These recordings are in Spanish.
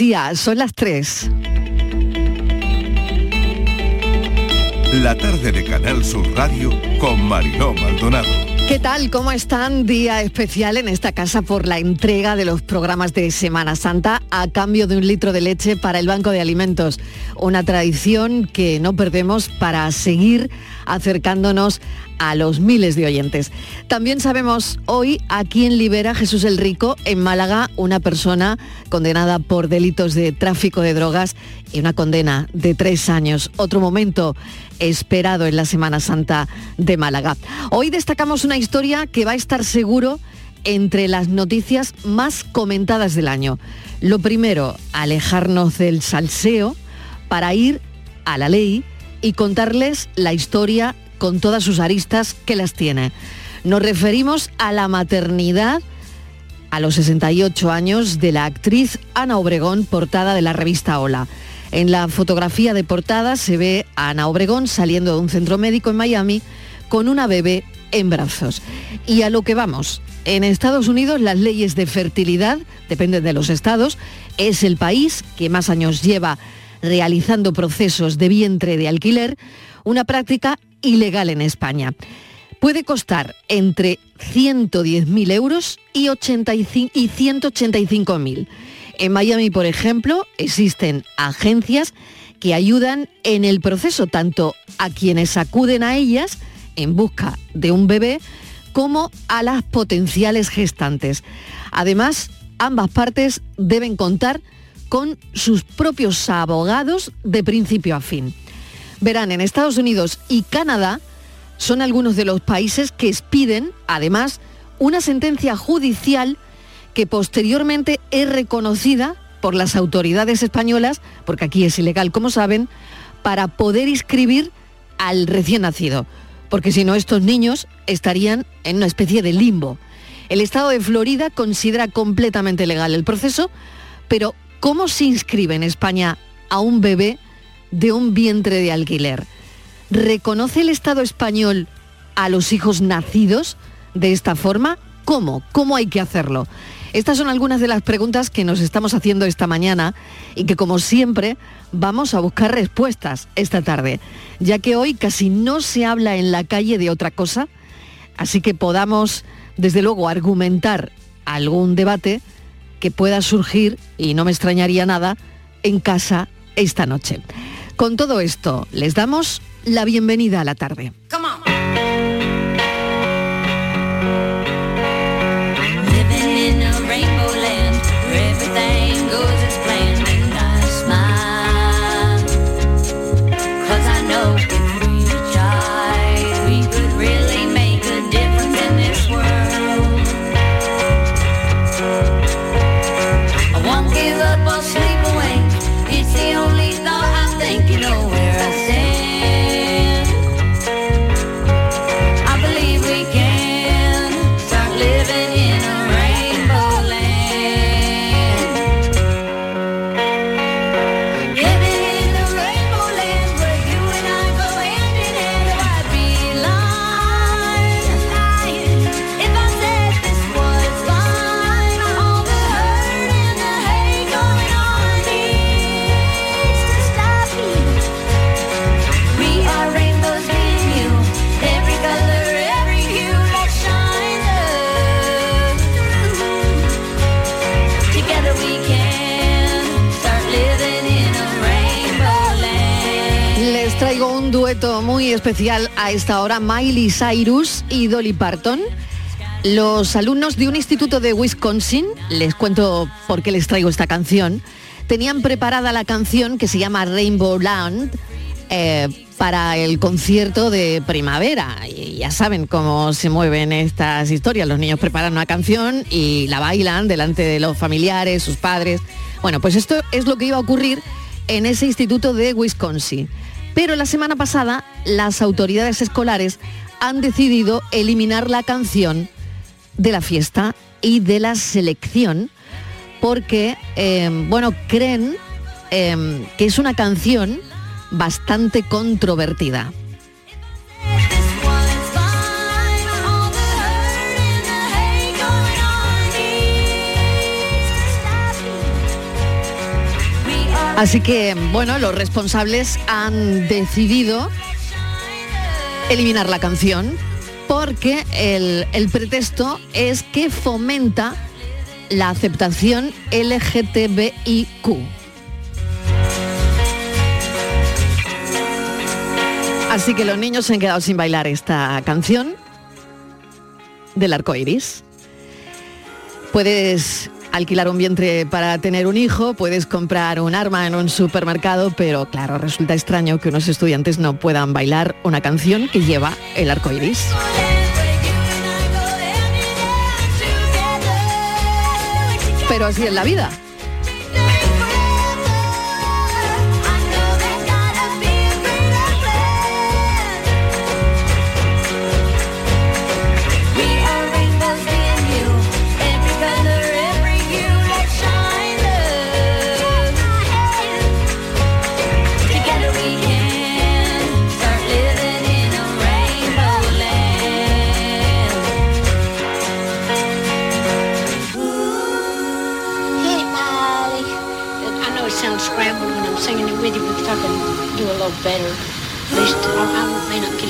Día, son las 3. La tarde de Canal Sur Radio con Mariló Maldonado. ¿Qué tal? ¿Cómo están? Día especial en esta casa por la entrega de los programas de Semana Santa a cambio de un litro de leche para el Banco de Alimentos. Una tradición que no perdemos para seguir acercándonos a los miles de oyentes. También sabemos hoy a quién libera Jesús el Rico en Málaga, una persona condenada por delitos de tráfico de drogas y una condena de tres años. Otro momento esperado en la Semana Santa de Málaga. Hoy destacamos una historia que va a estar seguro entre las noticias más comentadas del año. Lo primero, alejarnos del salseo para ir a la ley y contarles la historia con todas sus aristas que las tiene. Nos referimos a la maternidad a los 68 años de la actriz Ana Obregón, portada de la revista Hola. En la fotografía de portada se ve a Ana Obregón saliendo de un centro médico en Miami con una bebé en brazos. Y a lo que vamos, en Estados Unidos las leyes de fertilidad dependen de los estados, es el país que más años lleva realizando procesos de vientre de alquiler, una práctica ilegal en España. Puede costar entre 110.000 euros y, 85, y 185.000. En Miami, por ejemplo, existen agencias que ayudan en el proceso tanto a quienes acuden a ellas en busca de un bebé como a las potenciales gestantes. Además, ambas partes deben contar con sus propios abogados de principio a fin. Verán, en Estados Unidos y Canadá son algunos de los países que expiden, además, una sentencia judicial que posteriormente es reconocida por las autoridades españolas, porque aquí es ilegal, como saben, para poder inscribir al recién nacido, porque si no estos niños estarían en una especie de limbo. El Estado de Florida considera completamente legal el proceso, pero ¿cómo se inscribe en España a un bebé de un vientre de alquiler. ¿Reconoce el Estado español a los hijos nacidos de esta forma? ¿Cómo? ¿Cómo hay que hacerlo? Estas son algunas de las preguntas que nos estamos haciendo esta mañana y que como siempre vamos a buscar respuestas esta tarde, ya que hoy casi no se habla en la calle de otra cosa, así que podamos desde luego argumentar algún debate que pueda surgir, y no me extrañaría nada, en casa esta noche. Con todo esto, les damos la bienvenida a la tarde. Muy especial a esta hora, Miley Cyrus y Dolly Parton. Los alumnos de un instituto de Wisconsin, les cuento por qué les traigo esta canción, tenían preparada la canción que se llama Rainbow Land eh, para el concierto de primavera. Ya saben cómo se mueven estas historias. Los niños preparan una canción y la bailan delante de los familiares, sus padres. Bueno, pues esto es lo que iba a ocurrir en ese instituto de Wisconsin. Pero la semana pasada las autoridades escolares han decidido eliminar la canción de la fiesta y de la selección porque, em, bueno, creen em, que es una canción bastante controvertida. Así que, bueno, los responsables han decidido eliminar la canción porque el, el pretexto es que fomenta la aceptación LGTBIQ. Así que los niños se han quedado sin bailar esta canción del arco iris. Puedes alquilar un vientre para tener un hijo, puedes comprar un arma en un supermercado, pero claro, resulta extraño que unos estudiantes no puedan bailar una canción que lleva el arco iris. Pero así es la vida.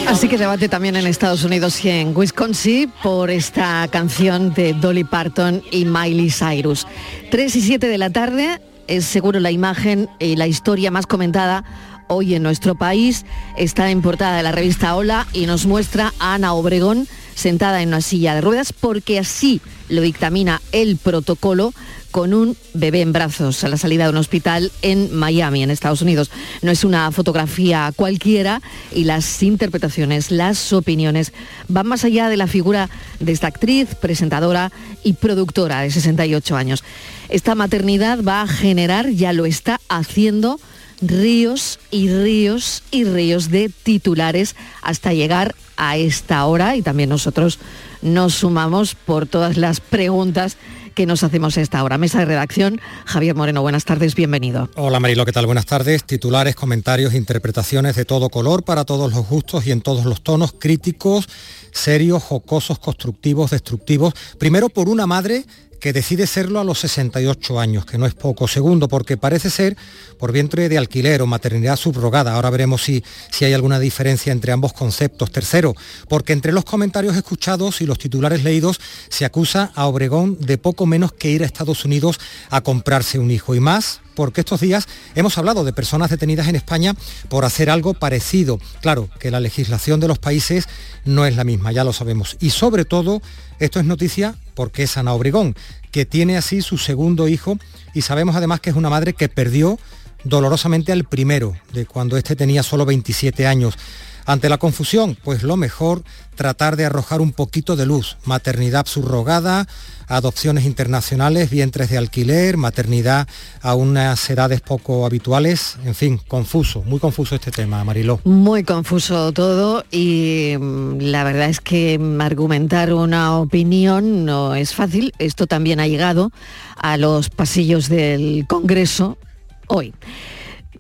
Así que debate también en Estados Unidos y en Wisconsin por esta canción de Dolly Parton y Miley Cyrus. 3 y 7 de la tarde es seguro la imagen y la historia más comentada hoy en nuestro país. Está en portada de la revista Hola y nos muestra a Ana Obregón sentada en una silla de ruedas porque así lo dictamina el protocolo con un bebé en brazos a la salida de un hospital en Miami, en Estados Unidos. No es una fotografía cualquiera y las interpretaciones, las opiniones van más allá de la figura de esta actriz, presentadora y productora de 68 años. Esta maternidad va a generar, ya lo está haciendo, ríos y ríos y ríos de titulares hasta llegar a esta hora y también nosotros nos sumamos por todas las preguntas que nos hacemos esta hora. Mesa de redacción, Javier Moreno, buenas tardes, bienvenido. Hola Marilo, ¿qué tal? Buenas tardes. Titulares, comentarios, interpretaciones de todo color, para todos los gustos y en todos los tonos, críticos, serios, jocosos, constructivos, destructivos. Primero por una madre que decide serlo a los 68 años, que no es poco. Segundo, porque parece ser por vientre de alquiler o maternidad subrogada. Ahora veremos si, si hay alguna diferencia entre ambos conceptos. Tercero, porque entre los comentarios escuchados y los titulares leídos se acusa a Obregón de poco menos que ir a Estados Unidos a comprarse un hijo. Y más porque estos días hemos hablado de personas detenidas en España por hacer algo parecido. Claro que la legislación de los países no es la misma, ya lo sabemos. Y sobre todo, esto es noticia porque es Ana Obregón, que tiene así su segundo hijo y sabemos además que es una madre que perdió dolorosamente al primero, de cuando éste tenía solo 27 años. Ante la confusión, pues lo mejor tratar de arrojar un poquito de luz. Maternidad subrogada, adopciones internacionales, vientres de alquiler, maternidad a unas edades poco habituales, en fin, confuso, muy confuso este tema, Mariló. Muy confuso todo y mm, la verdad es que argumentar una opinión no es fácil. Esto también ha llegado a los pasillos del Congreso hoy.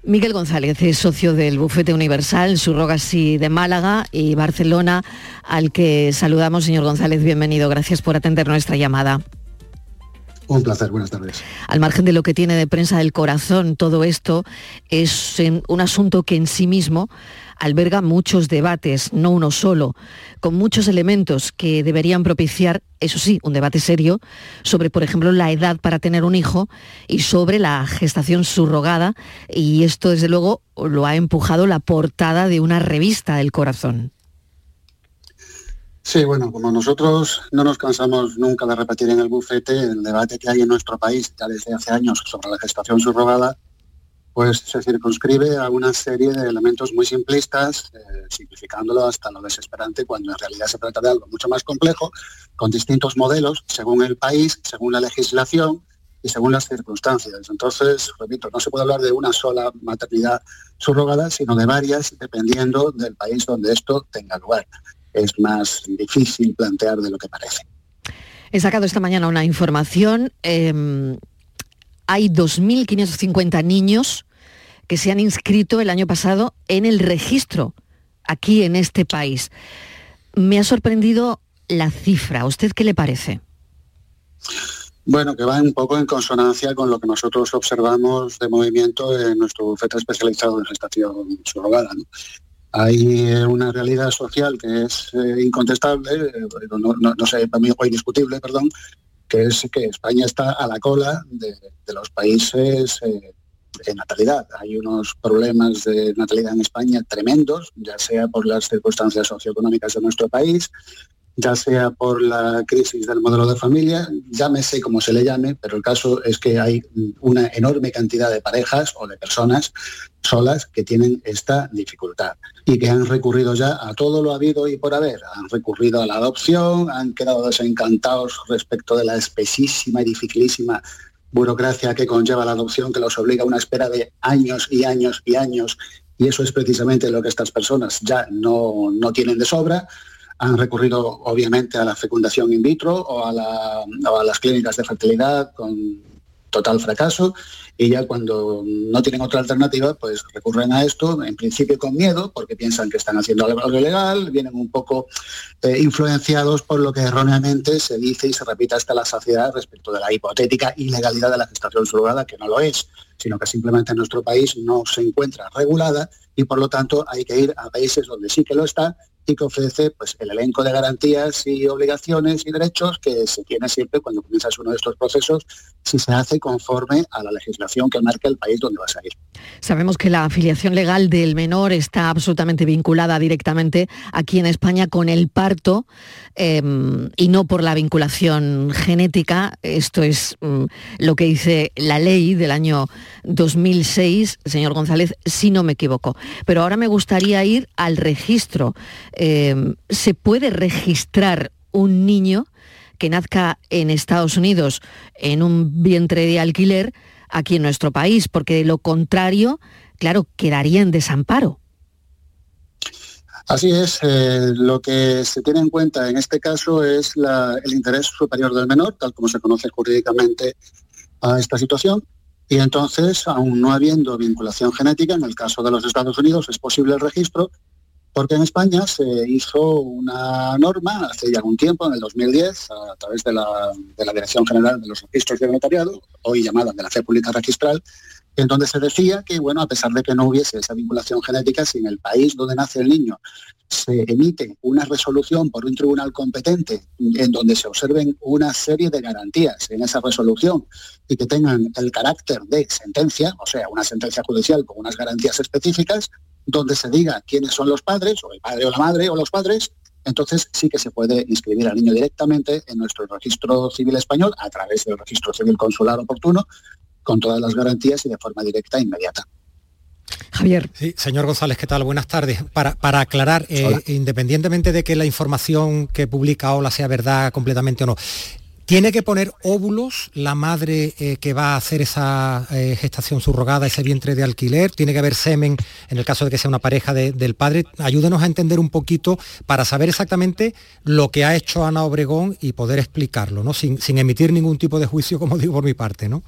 Miguel González es socio del Bufete Universal, Surrogasi de Málaga y Barcelona, al que saludamos. Señor González, bienvenido. Gracias por atender nuestra llamada. Un placer, buenas tardes. Al margen de lo que tiene de prensa del corazón, todo esto es un asunto que en sí mismo alberga muchos debates, no uno solo, con muchos elementos que deberían propiciar, eso sí, un debate serio sobre, por ejemplo, la edad para tener un hijo y sobre la gestación subrogada. Y esto, desde luego, lo ha empujado la portada de una revista del corazón. Sí, bueno, como nosotros no nos cansamos nunca de repetir en el bufete el debate que hay en nuestro país ya desde hace años sobre la gestación subrogada, pues se circunscribe a una serie de elementos muy simplistas, eh, simplificándolo hasta lo desesperante, cuando en realidad se trata de algo mucho más complejo, con distintos modelos, según el país, según la legislación y según las circunstancias. Entonces, repito, no se puede hablar de una sola maternidad subrogada, sino de varias, dependiendo del país donde esto tenga lugar. Es más difícil plantear de lo que parece. He sacado esta mañana una información. Em, hay 2.550 niños que se han inscrito el año pasado en el registro aquí en este país. Me ha sorprendido la cifra. ¿A usted qué le parece? Bueno, que va un poco en consonancia con lo que nosotros observamos de movimiento en nuestro bufete especializado en gestación surrogada. Hay una realidad social que es eh, incontestable, eh, no, sé, para mí o indiscutible, perdón, que es que España está a la cola de, los países eh, en natalidad. Hay unos problemas de natalidad en España tremendos, ya sea por las circunstancias socioeconómicas de nuestro país, ya sea por la crisis del modelo de familia, llámese como se le llame, pero el caso es que hay una enorme cantidad de parejas o de personas solas que tienen esta dificultad y que han recurrido ya a todo lo habido y por haber. Han recurrido a la adopción, han quedado desencantados respecto de la espesísima y dificilísima burocracia que conlleva la adopción, que los obliga a una espera de años y años y años, y eso es precisamente lo que estas personas ya no, no tienen de sobra han recurrido obviamente a la fecundación in vitro o a, las clínicas de fertilidad con total fracaso y ya cuando no tienen otra alternativa, pues recurren a esto, en principio con miedo, porque piensan que están haciendo algo ilegal, vienen un poco eh, influenciados por lo que erróneamente se dice y se repite hasta la saciedad respecto de la hipotética ilegalidad de la gestación surrogada, que no lo es, sino que simplemente en nuestro país no se encuentra regulada y por lo tanto hay que ir a países donde sí que lo está y que ofrece pues, el elenco de garantías y obligaciones y derechos que se tiene siempre cuando comienzas uno de estos procesos si se hace conforme a la legislación que marca el país donde vas a ir. Sabemos que la afiliación legal del menor está absolutamente vinculada directamente aquí en España con el parto em, y no por la vinculación genética. Esto es mm, lo que dice la ley del año 2006, señor González, si no me equivoco. Pero ahora me gustaría ir al registro. Em, ¿Se puede registrar un niño? que nazca en Estados Unidos en un vientre de alquiler aquí en nuestro país, porque de lo contrario, claro, quedaría en desamparo. Así es, eh, lo que se tiene en cuenta en este caso es el interés superior del menor, tal como se conoce jurídicamente a esta situación, y entonces, aún no habiendo vinculación genética, en el caso de los Estados Unidos es posible el registro, porque en España se hizo una norma hace ya algún tiempo, en el 2010, a través de la, Dirección General de los Registros de Notariado, hoy llamada de la Fe Pública Registral, en donde se decía que, bueno, a pesar de que no hubiese esa vinculación genética, si en el país donde nace el niño se emite una resolución por un tribunal competente en donde se observen una serie de garantías en esa resolución y que tengan el carácter de sentencia, o sea, una sentencia judicial con unas garantías específicas, donde se diga quiénes son los padres, o el padre o la madre o los padres, entonces sí que se puede inscribir al niño directamente en nuestro registro civil español a través del registro civil consular oportuno, con todas las garantías y de forma directa e inmediata. Javier. Sí, señor González, ¿qué tal? Buenas tardes. Para, para aclarar, eh, independientemente de que la información que publica Ola sea verdad completamente o no, ¿Tiene que poner óvulos la madre eh, que va a hacer esa eh, gestación subrogada, ese vientre de alquiler? ¿Tiene que haber semen en el caso de que sea una pareja del padre? Ayúdenos a entender un poquito para saber exactamente lo que ha hecho Ana Obregón y poder explicarlo, ¿no? Sin, emitir ningún tipo de juicio, como digo por mi parte, ¿no?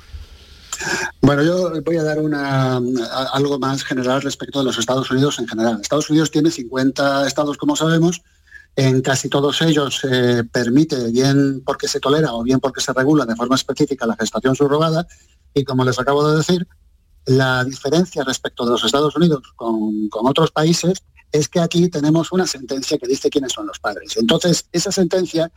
Bueno, yo voy a dar una, algo más general respecto de los Estados Unidos en general. Estados Unidos tiene 50 estados, como sabemos, en casi todos ellos se permite, bien porque se tolera o bien porque se regula de forma específica la gestación subrogada. Y como les acabo de decir, la diferencia respecto de los Estados Unidos con, con otros países es que aquí tenemos una sentencia que dice quiénes son los padres. Entonces, esa sentencia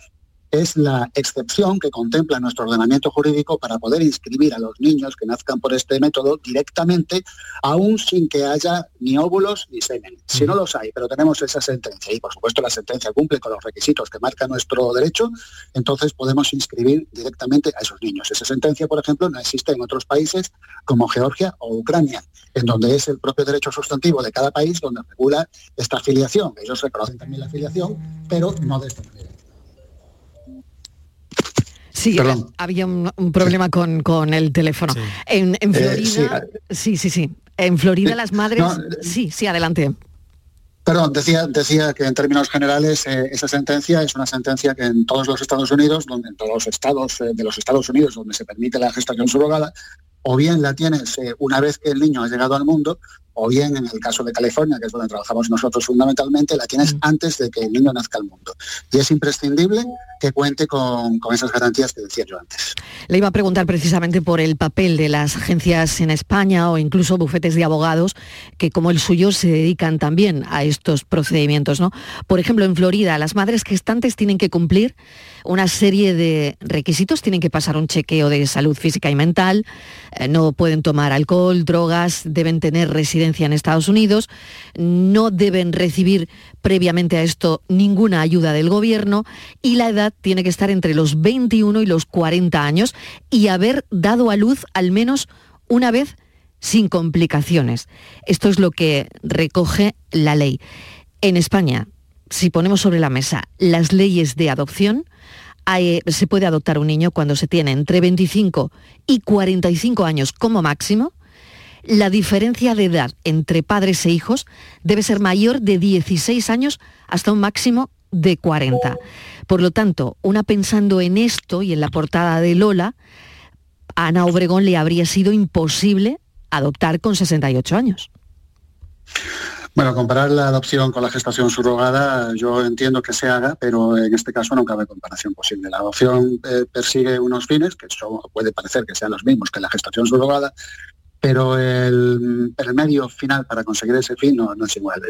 es la excepción que contempla nuestro ordenamiento jurídico para poder inscribir a los niños que nazcan por este método directamente, aún sin que haya ni óvulos ni semen. Si no los hay, pero tenemos esa sentencia y por supuesto la sentencia cumple con los requisitos que marca nuestro derecho, entonces podemos inscribir directamente a esos niños. Esa sentencia, por ejemplo, no existe en otros países como Georgia o Ucrania, en donde es el propio derecho sustantivo de cada país donde regula esta afiliación. Ellos reconocen también la afiliación, pero no de esta manera. Sí, había un, problema con, el teléfono. En, eh, Florida, sí, sí, sí, En Florida las madres... Eh, sí, sí, adelante. Perdón, decía, decía que en términos generales eh, esa sentencia es una sentencia que en todos los Estados Unidos, donde en todos los estados de los Estados Unidos donde se permite la gestación surrogada, o bien la tienes eh, una vez que el niño ha llegado al mundo, o bien en el caso de California, que es donde trabajamos nosotros fundamentalmente, la tienes antes de que el niño nazca al mundo. Y es imprescindible que cuente con, esas garantías que decía yo antes. Le iba a preguntar precisamente por el papel de las agencias en España o incluso bufetes de abogados que como el suyo se dedican también a estos procedimientos. ¿no? Por ejemplo, en Florida, las madres gestantes tienen que cumplir una serie de requisitos, tienen que pasar un chequeo de salud física y mental, no pueden tomar alcohol, drogas, deben tener residencia en Estados Unidos, no deben recibir previamente a esto ninguna ayuda del gobierno y la edad tiene que estar entre los 21 y los 40 años y haber dado a luz al menos una vez sin complicaciones. Esto es lo que recoge la ley. En España, si ponemos sobre la mesa las leyes de adopción, se puede adoptar un niño cuando se tiene entre 25 y 45 años como máximo. La diferencia de edad entre padres e hijos debe ser mayor de 16 años hasta un máximo de 40. Por lo tanto, una pensando en esto y en la portada de Lola, a Ana Obregón le habría sido imposible adoptar con 68 años. Bueno, comparar la adopción con la gestación subrogada, yo entiendo que se haga, pero en este caso no cabe comparación posible. La adopción eh, persigue unos fines que puede parecer que sean los mismos que la gestación subrogada, pero el, medio final para conseguir ese fin no, es igual.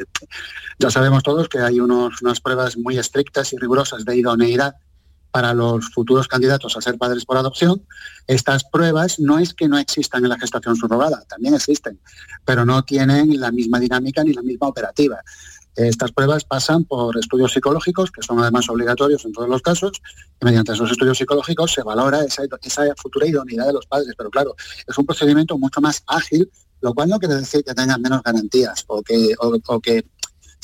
Ya sabemos todos que hay unas pruebas muy estrictas y rigurosas de idoneidad para los futuros candidatos a ser padres por adopción, estas pruebas no es que no existan en la gestación subrogada, también existen, pero no tienen la misma dinámica ni la misma operativa. Estas pruebas pasan por estudios psicológicos, que son además obligatorios en todos los casos, y mediante esos estudios psicológicos se valora esa, futura idoneidad de los padres. Pero claro, es un procedimiento mucho más ágil, lo cual no quiere decir que tengan menos garantías o que,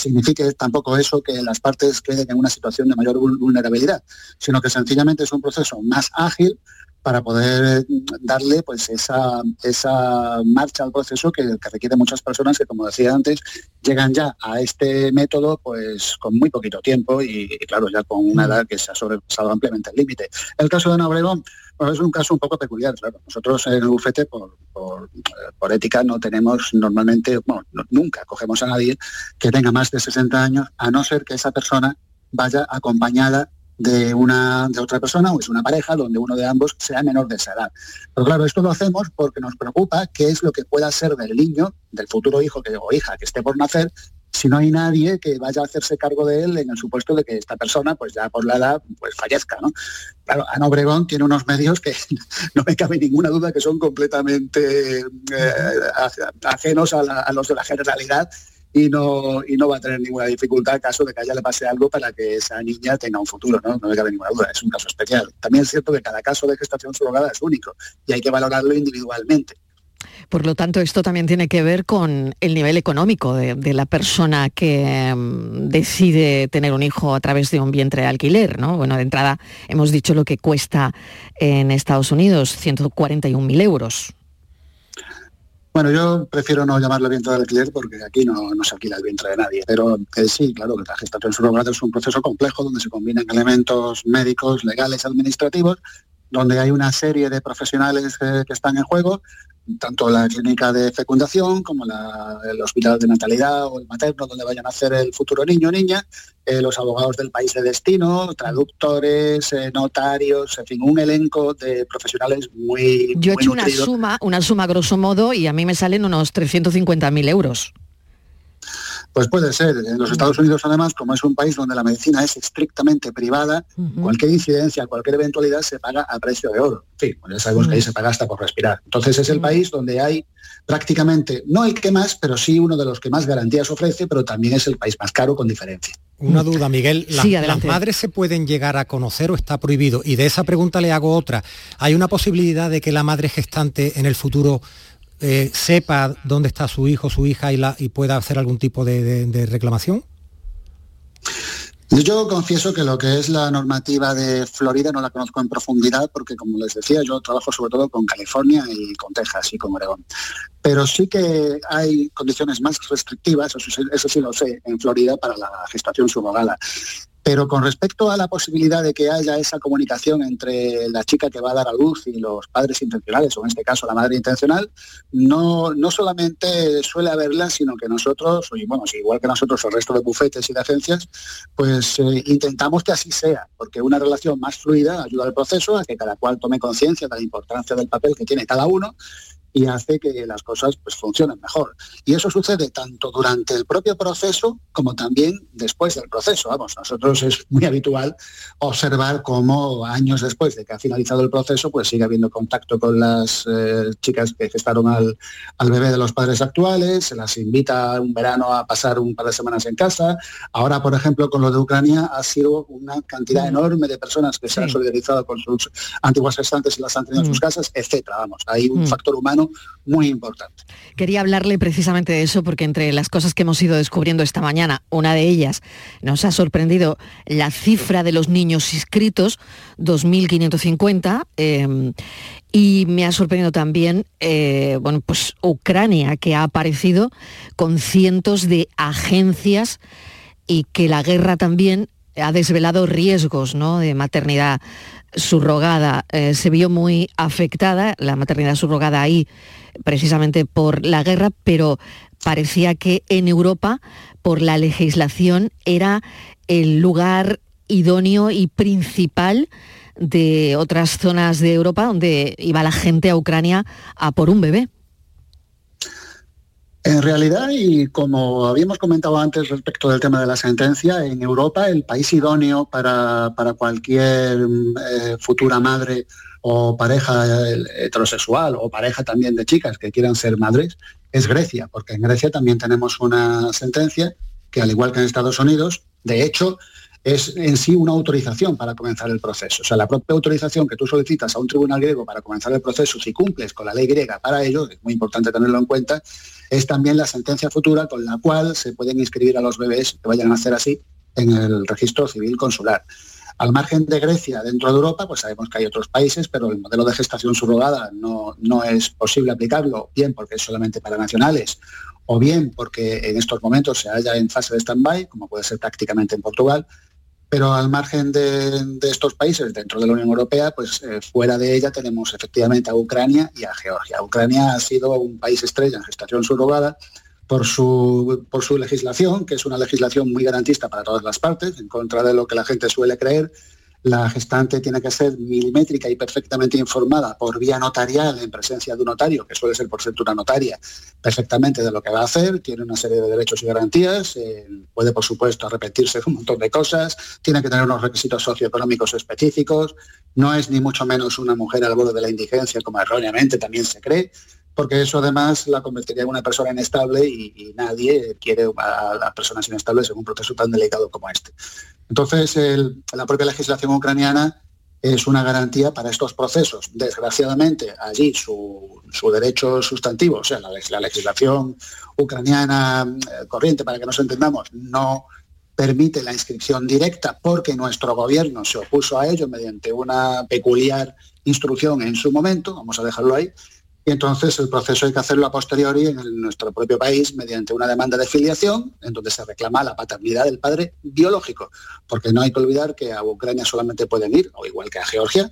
signifique tampoco eso que las partes queden en una situación de mayor vulnerabilidad, sino que sencillamente es un proceso más ágil para poder darle pues esa, esa marcha al proceso que, requiere muchas personas que, como decía antes, llegan ya a este método pues con muy poquito tiempo y, claro, ya con una edad que se ha sobrepasado ampliamente el límite. El caso de Ana Obregón es un caso un poco peculiar, claro. Nosotros en el bufete, por, por, ética, no tenemos normalmente, bueno, nunca cogemos a nadie que tenga más de 60 años, a no ser que esa persona vaya acompañada de una de otra persona o es una pareja donde uno de ambos sea menor de esa edad. Pero claro, esto lo hacemos porque nos preocupa qué es lo que pueda ser del niño, del futuro hijo que, o hija que esté por nacer, si no hay nadie que vaya a hacerse cargo de él en el supuesto de que esta persona, pues ya por la edad, pues fallezca, ¿no? Claro, Ana Obregón tiene unos medios que no me cabe ninguna duda que son completamente eh, ajenos a, los de la generalidad y no, y no va a tener ninguna dificultad caso de que a ella le pase algo para que esa niña tenga un futuro, ¿no? No me cabe ninguna duda, es un caso especial. También es cierto que cada caso de gestación surrogada es único y hay que valorarlo individualmente. Por lo tanto, esto también tiene que ver con el nivel económico de, la persona que mm, decide tener un hijo a través de un vientre de alquiler, ¿no? Bueno, de entrada hemos dicho lo que cuesta en Estados Unidos, 141.000 euros. Bueno, yo prefiero no llamarlo vientre de alquiler porque aquí no, se alquila el vientre de nadie, pero eh, sí, claro que la gestación surrogada es un proceso complejo donde se combinan elementos médicos, legales, administrativos, donde hay una serie de profesionales que están en juego, tanto la clínica de fecundación como el hospital de natalidad o el materno donde vayan a hacer el futuro niño o niña, eh, los abogados del país de destino, traductores, eh, notarios, en fin, un elenco de profesionales muy... Yo he hecho una suma, una suma grosso modo y a mí me salen unos 350.000 euros. Pues puede ser. En los Estados Unidos, además, como es un país donde la medicina es estrictamente privada, cualquier incidencia, cualquier eventualidad se paga a precio de oro. Sí, pues ya sabemos que ahí se paga hasta por respirar. Entonces es el país donde hay prácticamente, no el que más, pero sí uno de los que más garantías ofrece, pero también es el país más caro con diferencia. Una duda, Miguel. ¿Las madres se pueden llegar a conocer o está prohibido? Y de esa pregunta le hago otra. ¿Hay una posibilidad de que la madre gestante en el futuro eh, sepa dónde está su hijo, su hija y, la, y pueda hacer algún tipo de, reclamación? Yo confieso que lo que es la normativa de Florida no la conozco en profundidad porque, como les decía, yo trabajo sobre todo con California y con Texas y con Oregón. Pero sí que hay condiciones más restrictivas, eso sí, eso sí lo sé, en Florida para la gestación subrogada. Pero con respecto a la posibilidad de que haya esa comunicación entre la chica que va a dar a luz y los padres intencionales, o en este caso la madre intencional, no, no solamente suele haberla, sino que nosotros, y bueno, igual que nosotros el resto de bufetes y de agencias, pues eh, intentamos que así sea, porque una relación más fluida ayuda al proceso a que cada cual tome conciencia de la importancia del papel que tiene cada uno y hace que las cosas pues, funcionen mejor. Y eso sucede tanto durante el propio proceso como también después del proceso. Vamos, nosotros es muy habitual observar cómo años después de que ha finalizado el proceso, pues sigue habiendo contacto con las eh, chicas que gestaron al, al, bebé de los padres actuales, se las invita un verano a pasar un par de semanas en casa. Ahora, por ejemplo, con lo de Ucrania ha sido una cantidad mm. enorme de personas que se han solidarizado con sus antiguas gestantes y las han tenido en sus mm. casas, etcétera. Vamos, hay un mm. factor humano muy importante. Quería hablarle precisamente de eso porque entre las cosas que hemos ido descubriendo esta mañana, una de ellas nos ha sorprendido la cifra de los niños inscritos, 2.550. Em, y me ha sorprendido también, eh, bueno, pues Ucrania, que ha aparecido con cientos de agencias y que la guerra también ha desvelado riesgos ¿no? de maternidad subrogada eh, se vio muy afectada, la maternidad subrogada ahí precisamente por la guerra, pero parecía que en Europa, por la legislación, era el lugar idóneo y principal de otras zonas de Europa donde iba la gente a Ucrania a por un bebé. En realidad, y como habíamos comentado antes respecto del tema de la sentencia, en Europa el país idóneo para, cualquier eh, futura madre o pareja heterosexual o pareja también de chicas que quieran ser madres es Grecia, porque en Grecia también tenemos una sentencia que al igual que en Estados Unidos, de hecho, es en sí una autorización para comenzar el proceso. O sea, la propia autorización que tú solicitas a un tribunal griego para comenzar el proceso, si cumples con la ley griega para ello, es muy importante tenerlo en cuenta, es también la sentencia futura con la cual se pueden inscribir a los bebés que vayan a hacer así en el registro civil consular. Al margen de Grecia, dentro de Europa, pues sabemos que hay otros países, pero el modelo de gestación subrogada no, no es posible aplicarlo, bien porque es solamente para nacionales, o bien porque en estos momentos se halla en fase de stand-by, como puede ser prácticamente en Portugal, pero al margen de, estos países dentro de la Unión Europea, pues eh, fuera de ella tenemos efectivamente a Ucrania y a Georgia. Ucrania ha sido un país estrella en gestación subrogada por su, por su legislación, que es una legislación muy garantista para todas las partes, en contra de lo que la gente suele creer, la gestante tiene que ser milimétrica y perfectamente informada por vía notarial en presencia de un notario, que suele ser por una notaria, perfectamente de lo que va a hacer, tiene una serie de derechos y garantías, eh, puede por supuesto arrepentirse de un montón de cosas, tiene que tener unos requisitos socioeconómicos específicos, no es ni mucho menos una mujer al borde de la indigencia como erróneamente también se cree, porque eso además la convertiría en una persona inestable y, nadie quiere a personas inestables en un proceso tan delicado como este. Entonces, la propia legislación ucraniana es una garantía para estos procesos. Desgraciadamente, allí su, derecho sustantivo, o sea, la, legislación ucraniana eh, corriente, para que nos entendamos, no permite la inscripción directa porque nuestro gobierno se opuso a ello mediante una peculiar instrucción en su momento, vamos a dejarlo ahí, y entonces el proceso hay que hacerlo a posteriori en nuestro propio país mediante una demanda de filiación en donde se reclama la paternidad del padre biológico, porque no hay que olvidar que a Ucrania solamente pueden ir, o igual que a Georgia,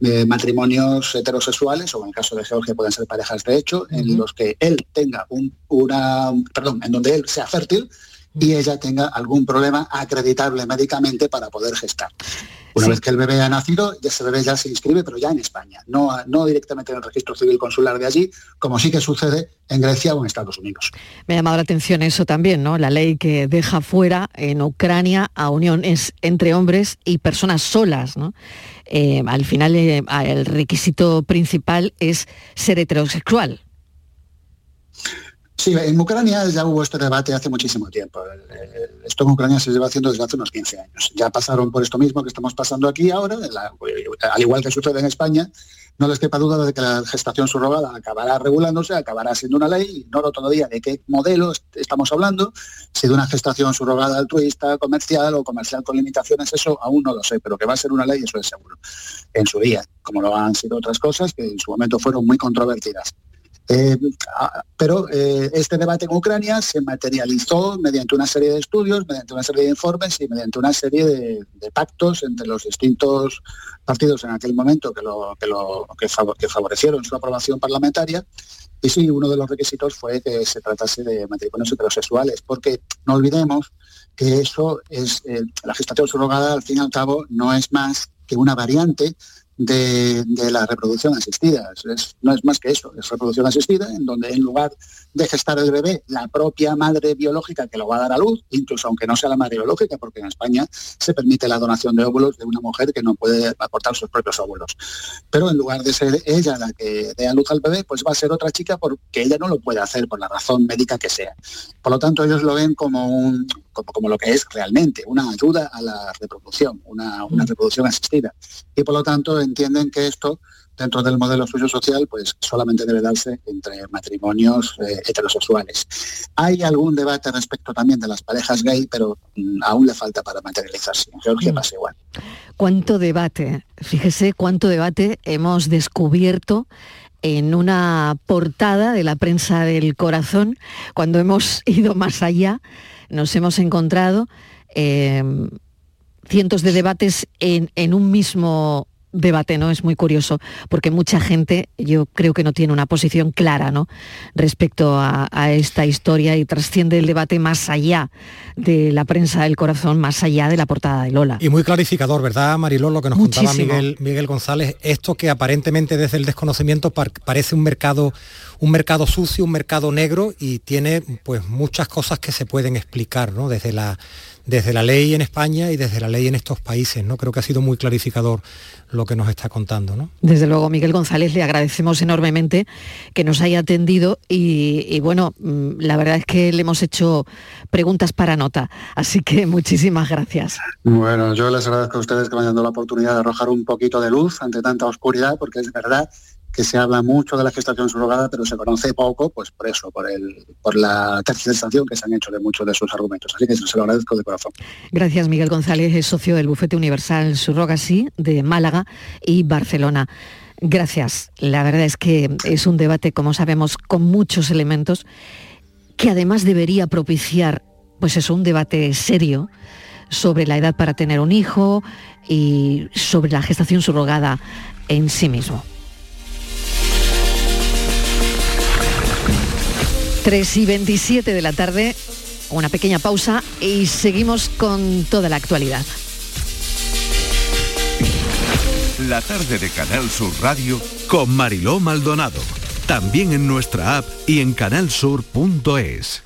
eh, matrimonios heterosexuales, o en el caso de Georgia pueden ser parejas de hecho, en los que él tenga un, una, perdón, en donde él sea fértil y ella tenga algún problema acreditable médicamente para poder gestar. Una vez que el bebé ha nacido, ese bebé ya se inscribe, pero ya en España, no, no directamente en el registro civil consular de allí, como sí que sucede en Grecia o en Estados Unidos. Me ha llamado la atención eso también, ¿no? La ley que deja fuera en Ucrania a uniones entre hombres y personas solas, ¿no? Eh, al final eh, el requisito principal es ser heterosexual. Sí, en Ucrania ya hubo este debate hace muchísimo tiempo. Esto en Ucrania se lleva haciendo desde hace unos 15 años. Ya pasaron por esto mismo que estamos pasando aquí ahora, al igual que sucede en España. No les quepa duda de que la gestación subrogada acabará regulándose, acabará siendo una ley. Ignoro todavía de qué modelo estamos hablando, si de una gestación subrogada altruista, comercial o comercial con limitaciones, eso aún no lo sé, pero que va a ser una ley, eso es seguro, en su día, como lo han sido otras cosas que en su momento fueron muy controvertidas. Eh, pero eh, este debate en Ucrania se materializó mediante una serie de estudios, mediante una serie de informes y mediante una serie de, pactos entre los distintos partidos en aquel momento que, que, favorecieron su aprobación parlamentaria. Y sí, uno de los requisitos fue que se tratase de matrimonios heterosexuales, porque no olvidemos que eso es, eh, la gestación surrogada al fin y al cabo no es más que una variante de, la reproducción asistida. no es más que eso, es reproducción asistida, en donde en lugar de gestar el bebé, la propia madre biológica que lo va a dar a luz, incluso aunque no sea la madre biológica, porque en España se permite la donación de óvulos de una mujer que no puede aportar sus propios óvulos. Pero en lugar de ser ella la que dé a luz al bebé, pues va a ser otra chica porque ella no lo puede hacer por la razón médica que sea. Por lo tanto, ellos lo ven como, un, como, lo que es realmente, una ayuda a la reproducción, una, una mm. reproducción asistida. Y por lo tanto, entienden que esto dentro del modelo suyo social, pues solamente debe darse entre matrimonios eh, heterosexuales. Hay algún debate respecto también de las parejas gay, pero mm, aún le falta para materializarse. En Georgia mm. pasa igual. ¿Cuánto debate? Fíjese cuánto debate hemos descubierto en una portada de la prensa del corazón, cuando hemos ido más allá, nos hemos encontrado eh, cientos de debates en, en un mismo debate, ¿no? Es muy curioso, porque mucha gente, yo creo que no tiene una posición clara, ¿no? Respecto a, esta historia y trasciende el debate más allá de la prensa del corazón, más allá de la portada de Lola. Y muy clarificador, ¿verdad, Mariló? Lo que nos contaba Miguel, Miguel González, esto que aparentemente desde el desconocimiento parece un mercado, un mercado sucio, un mercado negro y tiene pues muchas cosas que se pueden explicar, ¿no? Desde la desde la ley en España y desde la ley en estos países. ¿no? Creo que ha sido muy clarificador lo que nos está contando. ¿no? Desde luego, Miguel González, le agradecemos enormemente que nos haya atendido y, bueno, mm, la verdad es que le hemos hecho preguntas para nota, así que muchísimas gracias. Bueno, yo les agradezco a ustedes que me hayan dado la oportunidad de arrojar un poquito de luz ante tanta oscuridad, porque es verdad que se habla mucho de la gestación subrogada, pero se conoce poco, pues por eso, por, el, por la que se han hecho de muchos de sus argumentos. Así que se lo agradezco de corazón. Gracias, Miguel González, es socio del Bufete Universal Surrogacy de Málaga y Barcelona. Gracias. La verdad es que es un debate, como sabemos, con muchos elementos que además debería propiciar, pues eso, un debate serio sobre la edad para tener un hijo y sobre la gestación subrogada en sí mismo. 3 y 27 de la tarde, una pequeña pausa y seguimos con toda la actualidad. La tarde de Canal Sur Radio con Mariló Maldonado. También en nuestra app y en canalsur.es.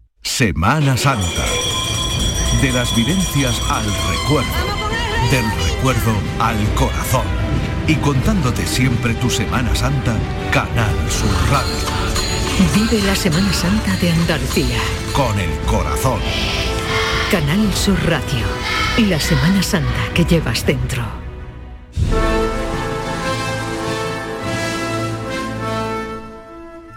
Semana Santa. De las vivencias al recuerdo. Del recuerdo al corazón. Y contándote siempre tu Semana Santa, Canal Sur Radio. Vive la Semana Santa de Andalucía. Con el corazón. Canal Sur Radio. Y la Semana Santa que llevas dentro.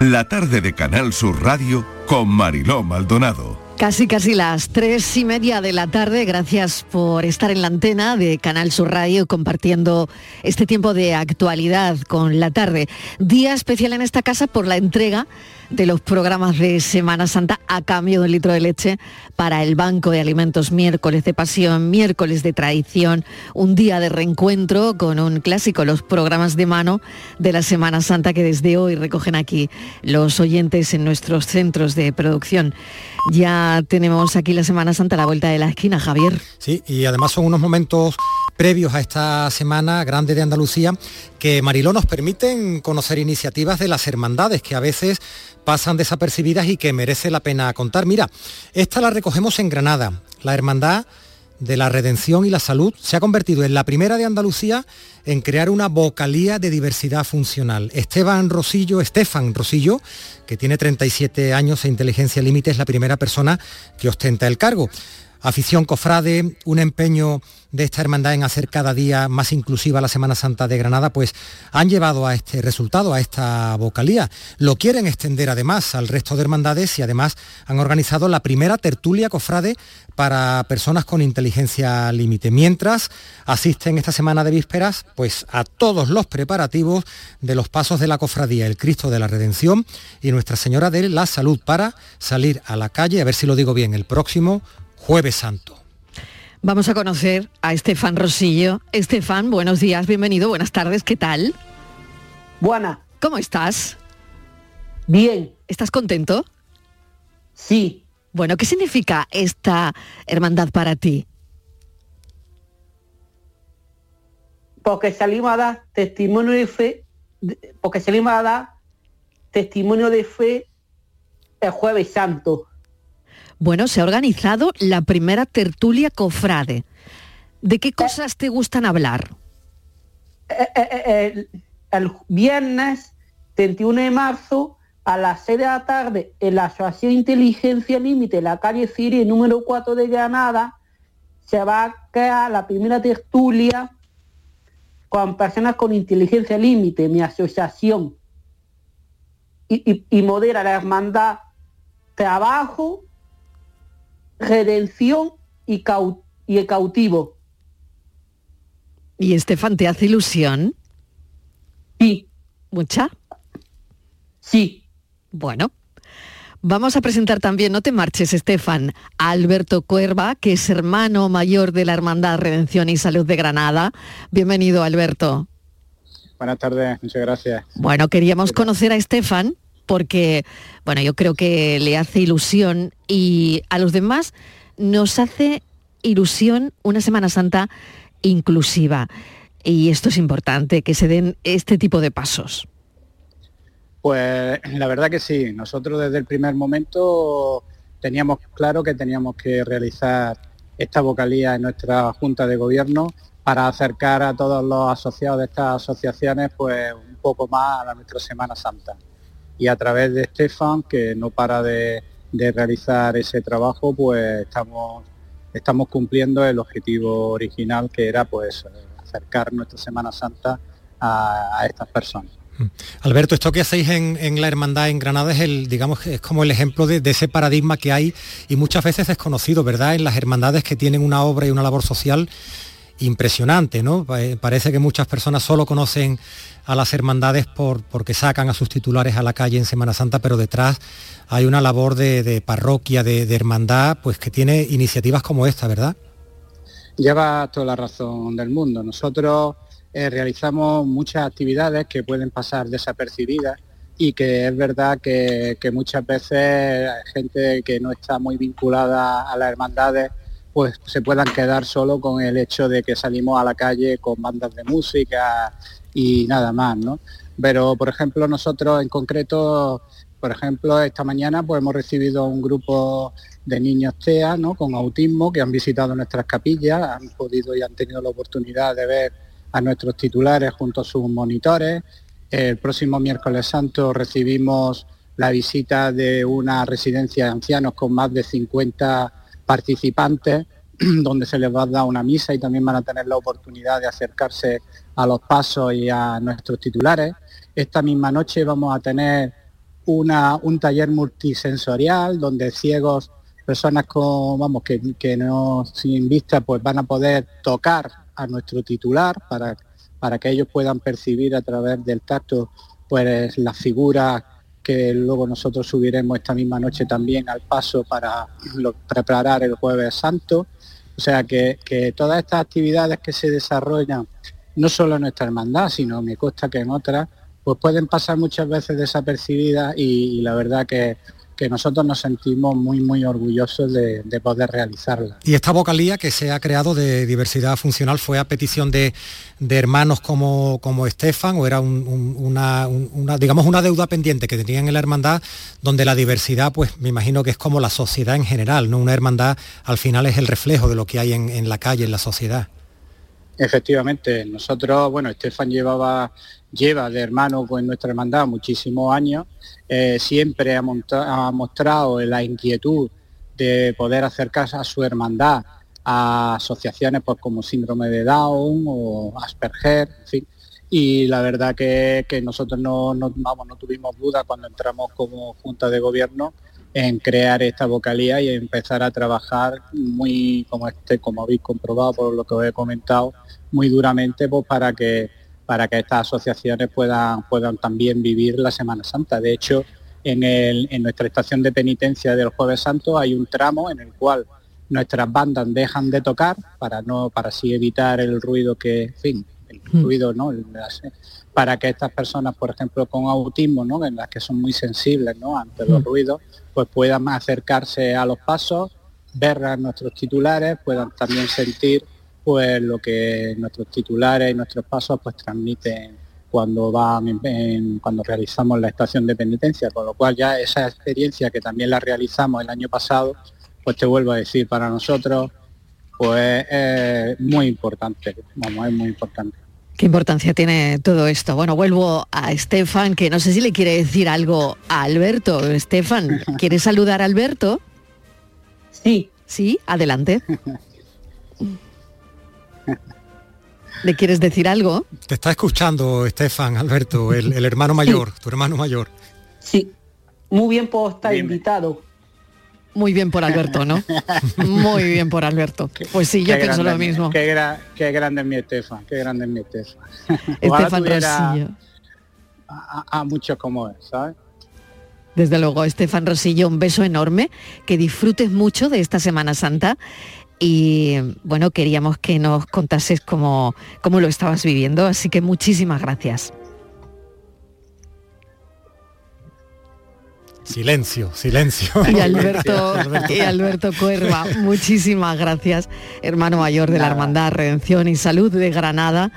La tarde de Canal Sur Radio con Mariló Maldonado. Casi, casi las tres y media de la tarde. Gracias por estar en la antena de Canal Sur Radio compartiendo este tiempo de actualidad con la tarde. Día especial en esta casa por la entrega de los programas de Semana Santa a cambio de un litro de leche para el Banco de Alimentos miércoles de pasión, miércoles de tradición, un día de reencuentro con un clásico, los programas de mano de la Semana Santa que desde hoy recogen aquí los oyentes en nuestros centros de producción. Ya tenemos aquí la Semana Santa a la vuelta de la esquina, Javier. Sí, y además son unos momentos previos a esta semana grande de Andalucía que Mariló nos permiten conocer iniciativas de las hermandades que a veces pasan desapercibidas y que merece la pena contar. Mira, esta la recogemos en Granada. La Hermandad de la Redención y la Salud se ha convertido en la primera de Andalucía en crear una vocalía de diversidad funcional. Esteban Rosillo, Estefan Rosillo, que tiene 37 años e inteligencia límite, es la primera persona que ostenta el cargo afición cofrade, un empeño de esta hermandad en hacer cada día más inclusiva la Semana Santa de Granada, pues han llevado a este resultado, a esta vocalía. Lo quieren extender además al resto de hermandades y además han organizado la primera tertulia cofrade para personas con inteligencia límite. Mientras asisten esta semana de vísperas pues a todos los preparativos de los pasos de la cofradía, el Cristo de la Redención y Nuestra Señora de la Salud para salir a la calle, a ver si lo digo bien, el próximo Jueves Santo. Vamos a conocer a Estefan Rosillo. Estefan, buenos días, bienvenido, buenas tardes, ¿qué tal? Buena. ¿Cómo estás? Bien. ¿Estás contento? Sí. Bueno, ¿qué significa esta hermandad para ti? Porque salimos a dar testimonio de fe, porque salimos a dar testimonio de fe el jueves santo. Bueno, se ha organizado la primera tertulia cofrade. ¿De qué cosas te gustan hablar? Eh, eh, eh, el, viernes 31 de marzo a las 6 de la tarde en la Asociación Inteligencia Límite, la calle Siri, número 4 de Granada, se va a crear la primera tertulia con personas con inteligencia límite, mi asociación, y, y modera la hermandad trabajo redención y, y el cautivo. ¿Y Estefan te hace ilusión? Sí. ¿Mucha? Sí. Bueno. Vamos a presentar también, no te marches, Estefan, a Alberto Cuerva, que es hermano mayor de la Hermandad Redención y Salud de Granada. Bienvenido, Alberto. Buenas tardes, muchas gracias. Bueno, queríamos conocer a Estefan porque, bueno, yo creo que le hace ilusión y a los demás nos hace ilusión una Semana Santa inclusiva. Y esto es importante, que se den este tipo de pasos. Pues la verdad que sí, nosotros desde el primer momento teníamos claro que teníamos que realizar esta vocalía en nuestra Junta de Gobierno para acercar a todos los asociados de estas asociaciones pues un poco más a nuestra Semana Santa y a través de Estefan, que no para de, realizar ese trabajo, pues estamos, estamos cumpliendo el objetivo original que era pues acercar nuestra Semana Santa a, estas personas. Mm. Alberto, esto que hacéis en, la hermandad en Granada es el, digamos, es como el ejemplo de, ese paradigma que hay y muchas veces desconocido, ¿verdad? En las hermandades que tienen una obra y una labor social impresionante, ¿no? Parece que muchas personas solo conocen a las hermandades por, porque sacan a sus titulares a la calle en Semana Santa, pero detrás hay una labor de, parroquia, de, hermandad, pues que tiene iniciativas como esta, ¿verdad? Lleva toda la razón del mundo. Nosotros eh, realizamos muchas actividades que pueden pasar desapercibidas y que es verdad que muchas veces gente que no está muy vinculada a las hermandades pues se puedan quedar solo con el hecho de que salimos a la calle con bandas de música y nada más, ¿no? Pero, por ejemplo, nosotros en concreto, por ejemplo, esta mañana pues hemos recibido un grupo de niños TEA, ¿no? Con autismo que han visitado nuestras capillas, han podido y han tenido la oportunidad de ver a nuestros titulares junto a sus monitores. El próximo miércoles santo recibimos la visita de una residencia de ancianos con más de 50 participantes donde se les va a dar una misa y también van a tener la oportunidad de acercarse a los pasos y a nuestros titulares. Esta misma noche vamos a tener una, un taller multisensorial donde ciegos personas con, vamos, que, que no sin vista, pues van a poder tocar a nuestro titular para, para que ellos puedan percibir a través del tacto pues las figuras que luego nosotros subiremos esta misma noche también al paso para preparar el jueves santo. O sea que, todas estas actividades que se desarrollan, no solo en nuestra hermandad, sino me consta que en otras, pues pueden pasar muchas veces desapercibidas y la verdad que que nosotros nos sentimos muy, muy orgullosos de, poder realizarla. Y esta vocalía que se ha creado de diversidad funcional fue a petición de, hermanos como, como Estefan o era una, digamos, una deuda pendiente que tenían en la hermandad donde la diversidad, pues me imagino que es como la sociedad en general, ¿no? Una hermandad al final es el reflejo de lo que hay en, en la calle, en la sociedad. Efectivamente, nosotros, bueno, Estefan llevaba, lleva de hermano con nuestra hermandad muchísimos años, eh, siempre ha, mostrado la inquietud de poder acercarse a su hermandad a asociaciones pues, como síndrome de Down o Asperger, en fin. Y la verdad que, nosotros no, no, vamos, no tuvimos duda cuando entramos como Junta de Gobierno en crear esta vocalía y empezar a trabajar muy, como este, como habéis comprobado por lo que os he comentado, muy duramente pues, para que para que estas asociaciones puedan, puedan también vivir la Semana Santa. De hecho, en, en nuestra estación de penitencia del Jueves Santo hay un tramo en el cual nuestras bandas dejan de tocar para no para así evitar el ruido que, en fin, el mm. ruido, ¿no? para que estas personas, por ejemplo, con autismo, ¿no? en las que son muy sensibles ¿no? ante los mm. ruidos, pues puedan acercarse a los pasos, ver a nuestros titulares, puedan también sentir pues lo que nuestros titulares y nuestros pasos pues transmiten cuando van cuando realizamos la estación de penitencia, con lo cual ya esa experiencia que también la realizamos el año pasado, pues te vuelvo a decir, para nosotros pues es muy importante, vamos, es muy importante. ¿Qué importancia tiene todo esto? Bueno, vuelvo a Estefan, que no sé si le quiere decir algo a Alberto. Estefan, ¿quieres saludar a Alberto? Sí. Sí, adelante. ¿Le quieres decir algo? Te está escuchando, Estefan, Alberto, el, hermano mayor, tu hermano mayor. Sí, muy bien por estar invitado. Muy bien por Alberto, ¿no? Muy bien por Alberto. Pues sí, yo pienso lo mismo. Qué, grande es mi Estefan, qué grande es mi Estefan. Estefan Rosillo. A, muchos como él, ¿sabes? Desde luego, Estefan Rosillo, un beso enorme, que disfrutes mucho de esta Semana Santa y bueno, queríamos que nos contases cómo, cómo lo estabas viviendo, así que muchísimas gracias. Silencio, silencio. Y Alberto, y Alberto Cuerva, muchísimas gracias, hermano mayor de la Hermandad Redención y Salud de Granada.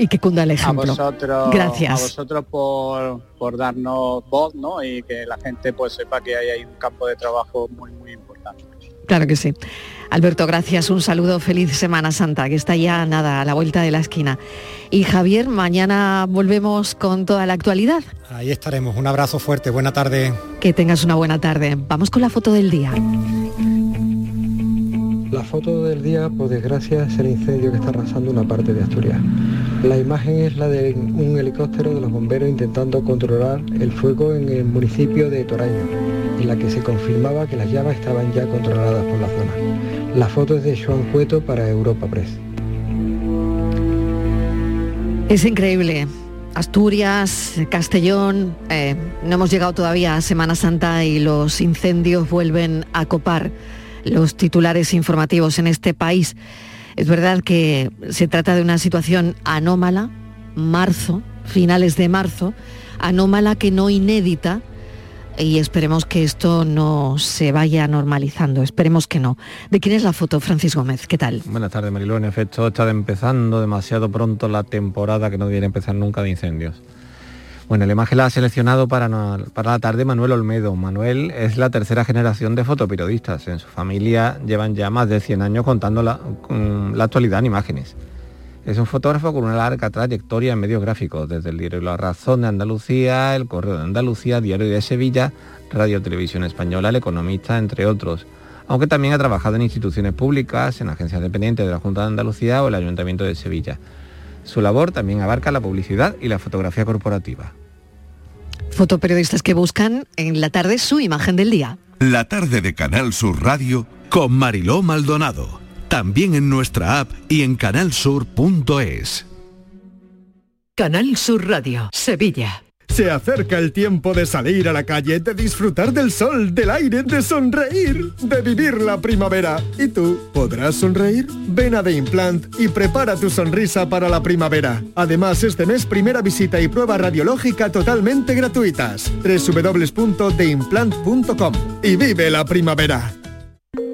Y que cunda el ejemplo. A vosotros, gracias. A vosotros por, por darnos voz, ¿no? Y que la gente pues sepa que hay, hay un campo de trabajo muy, muy importante. Claro que sí. Alberto, gracias, un saludo, feliz Semana Santa, que está ya nada a la vuelta de la esquina. Y Javier, mañana volvemos con toda la actualidad. Ahí estaremos, un abrazo fuerte, buena tarde. Que tengas una buena tarde. Vamos con la foto del día. La foto del día, por desgracia, es el incendio que está arrasando una parte de Asturias. La imagen es la de un helicóptero de los bomberos intentando controlar el fuego en el municipio de Toraño, en la que se confirmaba que las llamas estaban ya controladas por la zona. La foto es de Joan Cueto para Europa Press. Es increíble. Asturias, Castellón, eh, no hemos llegado todavía a Semana Santa y los incendios vuelven a copar los titulares informativos en este país. Es verdad que se trata de una situación anómala, marzo, finales de marzo, anómala que no inédita, y esperemos que esto no se vaya normalizando, esperemos que no. ¿De quién es la foto, Francis Gómez? ¿Qué tal? Buenas tardes, Mariló. En efecto, está empezando demasiado pronto la temporada que no debería empezar nunca de incendios. Bueno, la imagen la ha seleccionado para, para la tarde Manuel Olmedo. Manuel es la tercera generación de fotoperiodistas. En su familia llevan ya más de 100 años contando la, la actualidad en imágenes. Es un fotógrafo con una larga trayectoria en medios gráficos, desde el diario La Razón de Andalucía, El Correo de Andalucía, Diario de Sevilla, Radio Televisión Española, El Economista, entre otros. Aunque también ha trabajado en instituciones públicas, en agencias dependientes de la Junta de Andalucía o el Ayuntamiento de Sevilla. Su labor también abarca la publicidad y la fotografía corporativa. Fotoperiodistas que buscan en la tarde su imagen del día. La tarde de Canal Sur Radio con Mariló Maldonado. También en nuestra app y en canalsur.es. Canal Sur Radio, Sevilla. Se acerca el tiempo de salir a la calle, de disfrutar del sol, del aire, de sonreír, de vivir la primavera. ¿Y tú podrás sonreír? Ven a The Implant y prepara tu sonrisa para la primavera. Además, este mes primera visita y prueba radiológica totalmente gratuitas. www.theimplant.com y vive la primavera.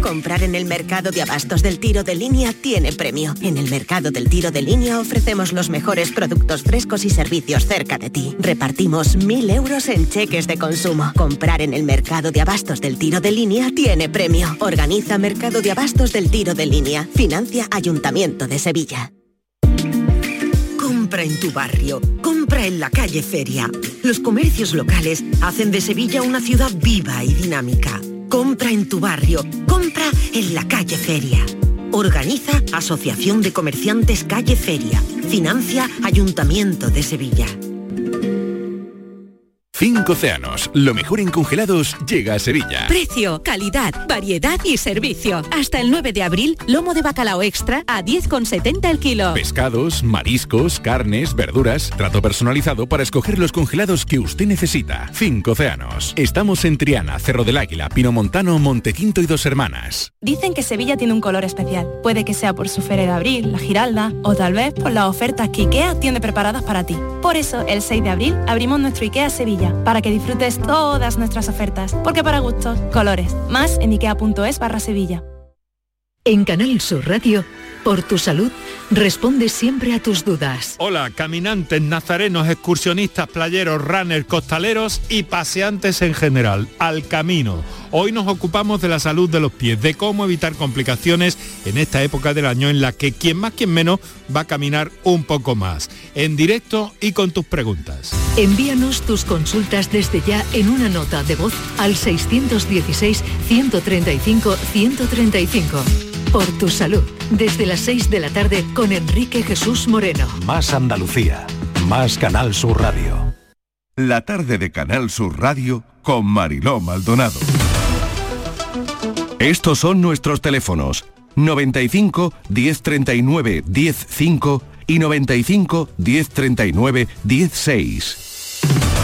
Comprar en el mercado de abastos del tiro de línea tiene premio. En el mercado del tiro de línea ofrecemos los mejores productos frescos y servicios cerca de ti. Repartimos mil euros en cheques de consumo. Comprar en el mercado de abastos del tiro de línea tiene premio. Organiza Mercado de Abastos del Tiro de Línea. Financia Ayuntamiento de Sevilla. Compra en tu barrio, compra en la calle Feria. Los comercios locales hacen de Sevilla una ciudad viva y dinámica. Compra en tu barrio, compra en la calle Feria. Organiza Asociación de Comerciantes Calle Feria. Financia Ayuntamiento de Sevilla. Cinco océanos, lo mejor en congelados llega a Sevilla. Precio, calidad, variedad y servicio. Hasta el 9 de abril, lomo de bacalao extra a 10,70 el kilo. Pescados, mariscos, carnes, verduras, trato personalizado para escoger los congelados que usted necesita. Cinco océanos. Estamos en Triana, Cerro del Águila, Pino Montano, Montequinto y Dos Hermanas. Dicen que Sevilla tiene un color especial. Puede que sea por su feria de abril, la Giralda, o tal vez por las ofertas que IKEA tiene preparadas para ti. Por eso, el 6 de abril abrimos nuestro IKEA Sevilla, para que disfrutes todas nuestras ofertas. Porque para gustos, colores. Más en ikea.es barra Sevilla. En Canal Sur Radio, por tu salud, responde siempre a tus dudas. Hola, caminantes, nazarenos, excursionistas, playeros, runners, costaleros y paseantes en general. Al camino. Hoy nos ocupamos de la salud de los pies, de cómo evitar complicaciones en esta época del año en la que quien más, quien menos va a caminar un poco más. En directo y con tus preguntas. Envíanos tus consultas desde ya en una nota de voz al 616-135-135. Por tu salud, desde las 6 de la tarde con Enrique Jesús Moreno. Más Andalucía, más Canal Sur Radio. La tarde de Canal Sur Radio con Mariló Maldonado. Estos son nuestros teléfonos 95 1039 105 y 95 1039 16.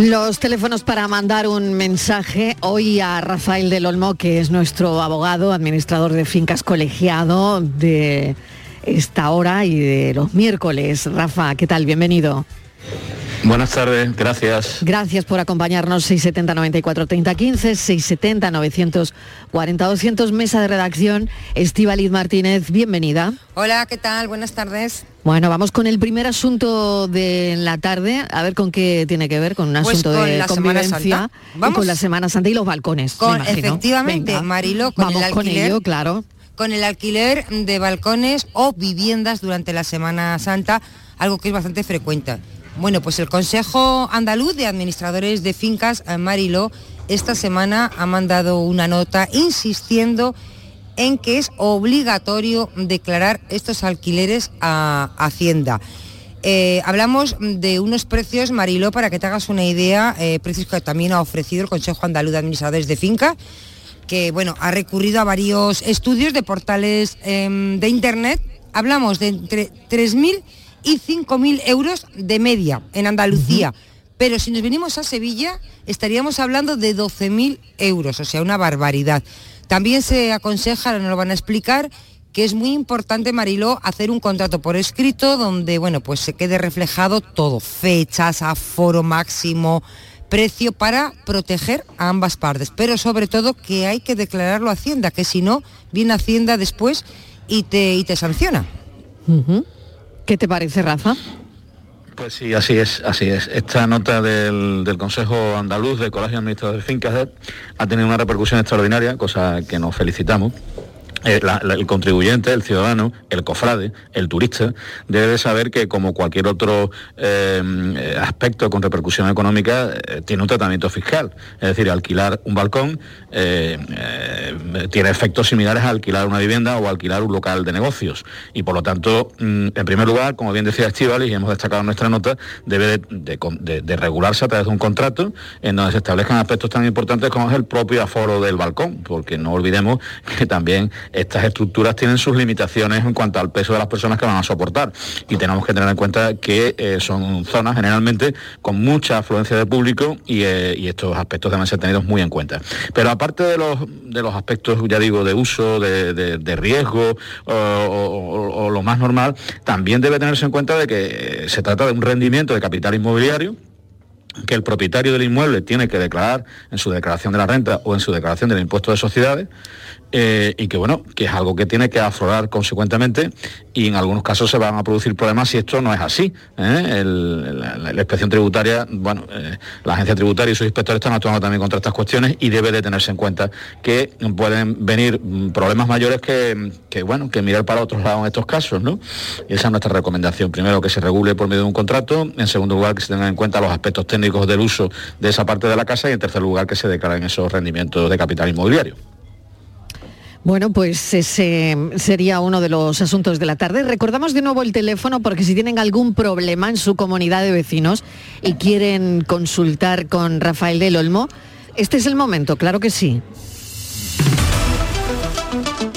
Los teléfonos para mandar un mensaje hoy a Rafael del Olmo, que es nuestro abogado, administrador de fincas colegiado de esta hora y de los miércoles. Rafa, ¿qué tal? Bienvenido. Buenas tardes, gracias. Gracias por acompañarnos 670 94 30 15, 670 940 200, mesa de redacción. Estíbaliz Martínez, bienvenida. Hola, ¿qué tal? Buenas tardes. Bueno, vamos con el primer asunto de la tarde, a ver con qué tiene que ver, con un Pues asunto con de la convivencia Santa. y Vamos. con la Semana Santa y los balcones. Con, imagino. efectivamente, Venga, Marilo, con vamos el con ello, claro. Con el alquiler de balcones o viviendas durante la Semana Santa, algo que es bastante frecuente. Bueno, pues el Consejo Andaluz de Administradores de Fincas, eh, Mariló, esta semana ha mandado una nota insistiendo en que es obligatorio declarar estos alquileres a Hacienda. Eh, hablamos de unos precios, Mariló, para que te hagas una idea, eh, precios que también ha ofrecido el Consejo Andaluz de Administradores de Finca, que bueno, ha recurrido a varios estudios de portales em, de internet. Hablamos de entre 3.000 y 5.000 euros de media en Andalucía. Pero si nos venimos a Sevilla, estaríamos hablando de 12.000 euros, o sea, una barbaridad. También se aconseja, ahora nos lo van a explicar, que es muy importante, Mariló, hacer un contrato por escrito donde, bueno, pues se quede reflejado todo, fechas, aforo máximo, precio para proteger a ambas partes, pero sobre todo que hay que declararlo a Hacienda, que si no, viene Hacienda después y te, y te sanciona. ¿Qué te parece, Rafa? Pues sí, así es, así es. Esta nota del, del Consejo Andaluz de Colegio Administradores de Fincas ha tenido una repercusión extraordinaria, cosa que nos felicitamos. Eh, el contribuyente, el ciudadano, el cofrade, el turista, debe de saber que como cualquier otro eh, aspecto con repercusión económica, eh, tiene un tratamiento fiscal. Es decir, alquilar un balcón tiene efectos similares a alquilar una vivienda o alquilar un local de negocios. Y por lo tanto, mm, en primer lugar, como bien decía Estivali, y hemos destacado en nuestra nota, debe de- de regularse a través de un contrato en donde se establezcan aspectos tan importantes como es el propio aforo del balcón, porque no olvidemos que también estas estructuras tienen sus limitaciones en cuanto al peso de las personas que van a soportar. Y tenemos que tener en cuenta que eh, son zonas generalmente con mucha afluencia de público y, eh, y estos aspectos deben ser tenidos muy en cuenta. Pero aparte de los, de los aspectos, ya digo, de uso, de, de- riesgo o lo más normal, también debe tenerse en cuenta de que eh, se trata de un rendimiento de capital inmobiliario que el propietario del inmueble tiene que declarar en su declaración de la renta o en su declaración del impuesto de sociedades eh, y que bueno, que es algo que tiene que aflorar consecuentemente y en algunos casos se van a producir problemas si esto no es así. ¿eh? La, inspección tributaria, bueno, eh, la agencia tributaria y sus inspectores están actuando también contra estas cuestiones y debe de tenerse en cuenta que pueden venir problemas mayores que, que, bueno, que mirar para otros lados en estos casos, ¿no? Y esa es nuestra recomendación. Primero, que se regule por medio de un contrato. En segundo lugar, que se tengan en cuenta los aspectos técnicos del uso de esa parte de la casa. Y en tercer lugar, que se declaren esos rendimientos de capital inmobiliario. Bueno, pues ese sería uno de los asuntos de la tarde. Recordamos de nuevo el teléfono porque si tienen algún problema en su comunidad de vecinos y quieren consultar con Rafael del Olmo, este es el momento, claro que sí.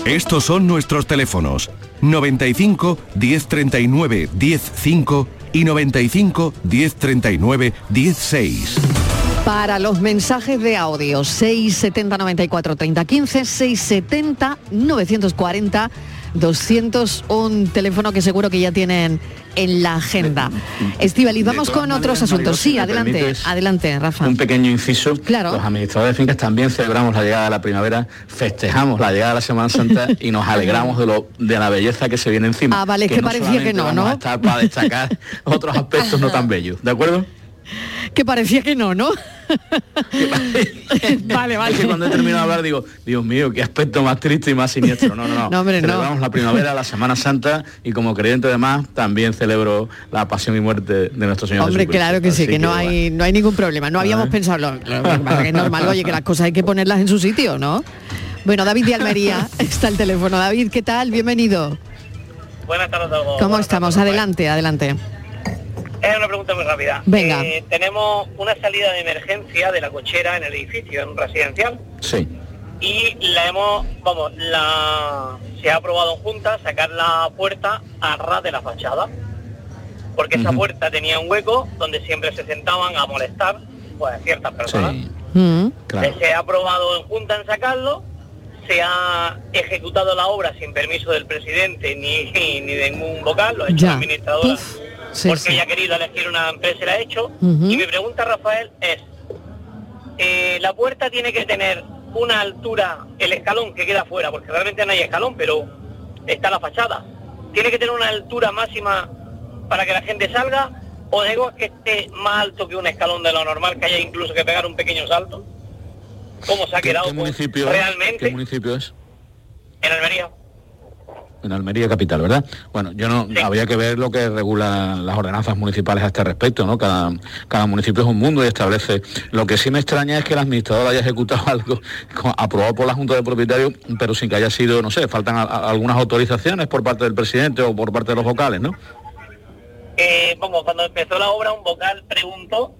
Estos son nuestros teléfonos 95 1039 105 y 95 1039 16. Para los mensajes de audio 670 94 30 15 670 940 200 un teléfono que seguro que ya tienen en la agenda. Estivaliz, vamos con otros maneras, asuntos. Sí, adelante, adelante, Rafa. Un pequeño inciso. Claro. Los administradores de fincas también celebramos la llegada de la primavera, festejamos la llegada de la Semana Santa y nos alegramos de, lo, de la belleza que se viene encima. Ah, vale, es que parecía solamente que no, vamos ¿no? a estar para destacar otros aspectos no tan bellos, ¿de acuerdo? Que parecía que no, ¿no? vale, vale. Es que cuando he terminado de hablar digo, Dios mío, qué aspecto más triste y más siniestro. No, no, no. No, hombre, no. Celebramos la primavera, la Semana Santa y como creyente además también celebro la pasión y muerte de nuestro Señor Hombre, Jesucristo. claro que sí, Así que no hay, no hay ningún problema. No habíamos pensado, lo, lo que pasa que es normal, oye, que las cosas hay que ponerlas en su sitio, ¿no? Bueno, David de Almería está el teléfono. David, ¿qué tal? Bienvenido. Buenas tardes a todos. ¿Cómo estamos? Adelante, adelante. Es una pregunta muy rápida. Venga. Eh, tenemos una salida de emergencia de la cochera en el edificio, en un residencial, Sí. y la hemos, vamos, la se ha aprobado en junta sacar la puerta a ras de la fachada. Porque esa puerta tenía un hueco donde siempre se sentaban a molestar pues ciertas personas. Mm. Claro. Se ha aprobado en Junta en sacarlo, se ha ejecutado la obra sin permiso del presidente ni, ni de ningún vocal, lo ha hecho Ya. la administradora. Sí, porque sí. ella ha querido elegir una empresa y la ha hecho. Y mi pregunta, Rafael, es, eh, ¿la puerta tiene que tener una altura, el escalón que queda fuera, porque realmente no hay escalón, pero está la fachada, ¿tiene que tener una altura máxima para que la gente salga? ¿O digo que esté más alto que un escalón de lo normal, que haya incluso que pegar un pequeño salto? ¿Cómo se ha ¿Qué, quedado? qué pues, municipio realmente ¿Qué municipio es? en Almería. En Almería capital, ¿verdad? Bueno, yo no habría que ver lo que regulan las ordenanzas municipales a este respecto, ¿no? Cada, cada municipio es un mundo y establece. Lo que sí me extraña es que el administrador haya ejecutado algo aprobado por la Junta de Propietarios, pero sin que haya sido, no sé, faltan a- a- algunas autorizaciones por parte del presidente o por parte de los vocales, ¿no? Eh, vamos, cuando empezó la obra un vocal preguntó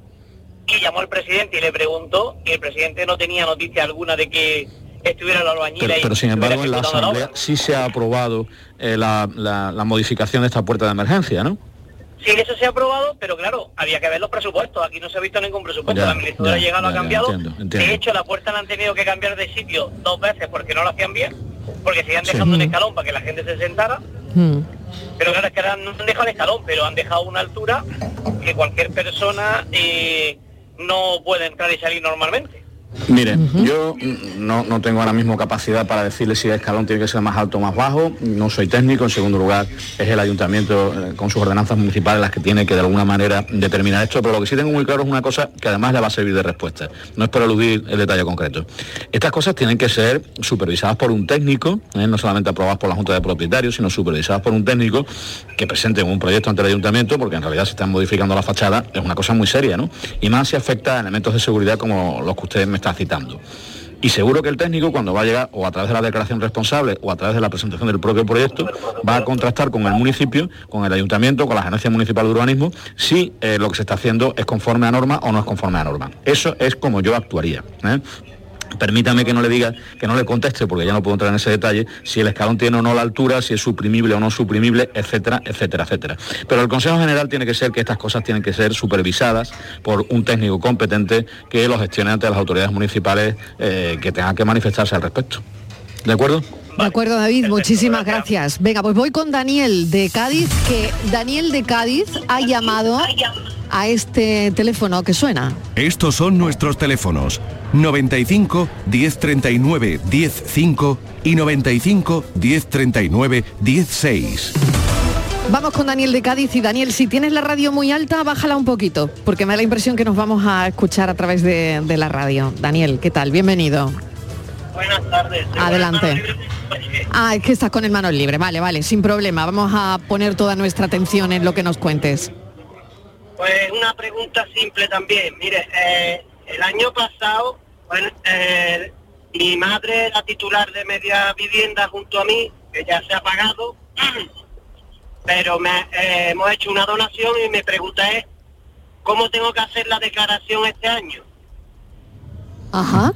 y llamó al presidente y le preguntó y el presidente no tenía noticia alguna de que estuviera la albañila Pero, y pero sin embargo en la la Asamblea obra. sí se ha aprobado eh, la, la- la modificación de esta puerta de emergencia, ¿no? Sí, eso se ha aprobado, pero claro, había que ver los presupuestos. Aquí no se ha visto ningún presupuesto. Ya, la administradora ya, ha llegado, ya, ha ya, cambiado. entiendo, entiendo. De hecho, la puerta la han tenido que cambiar de sitio dos veces porque no lo hacían bien, porque seguían Sí. dejando un Mm. escalón para que la gente se sentara. Pero claro, es que ahora no han dejado el escalón, pero han dejado una altura que cualquier persona eh, no puede entrar y salir normalmente. Mire, yo no, no tengo ahora mismo capacidad para decirle si el escalón tiene que ser más alto o más bajo, no soy técnico, en segundo lugar es el ayuntamiento eh, con sus ordenanzas municipales las que tiene que de alguna manera determinar esto, pero lo que sí tengo muy claro es una cosa que además le va a servir de respuesta, no es por eludir el detalle concreto. Estas cosas tienen que ser supervisadas por un técnico, eh, no solamente aprobadas por la Junta de Propietarios, sino supervisadas por un técnico que presente un proyecto ante el ayuntamiento, porque en realidad se están modificando la fachada, es una cosa muy seria, ¿no? Y más si afecta a elementos de seguridad como los que usted me está citando. Y seguro que el técnico, cuando va a llegar, o a través de la declaración responsable, o a través de la presentación del propio proyecto, va a contrastar con el municipio, con el ayuntamiento, con la Agencia Municipal de Urbanismo, si eh, lo que se está haciendo es conforme a norma o no es conforme a norma. Eso es como yo actuaría. ¿eh? Permítame que no le diga, que no le conteste, porque ya no puedo entrar en ese detalle, si el escalón tiene o no la altura, si es suprimible o no suprimible, etcétera, etcétera, etcétera. Pero el Consejo General tiene que ser que estas cosas tienen que ser supervisadas por un técnico competente que lo gestione ante las autoridades municipales eh, que tengan que manifestarse al respecto. ¿De acuerdo? De acuerdo, David, muchísimas gracias. Venga, pues voy con Daniel de Cádiz, que Daniel de Cádiz ha llamado a este teléfono que suena. Estos son nuestros teléfonos 95 1039 105 y 95 1039 16. Vamos con Daniel de Cádiz y Daniel, si tienes la radio muy alta, bájala un poquito, porque me da la impresión que nos vamos a escuchar a través de, de la radio. Daniel, ¿qué tal? Bienvenido. Buenas tardes. Adelante. Ah, es que estás con el manos libre. Vale, vale, sin problema. Vamos a poner toda nuestra atención en lo que nos cuentes. Pues una pregunta simple también. Mire, eh, el año pasado, bueno, eh, mi madre, la titular de media vivienda junto a mí, que ya se ha pagado, pero me, eh, hemos hecho una donación y mi pregunta es, ¿cómo tengo que hacer la declaración este año? Ajá.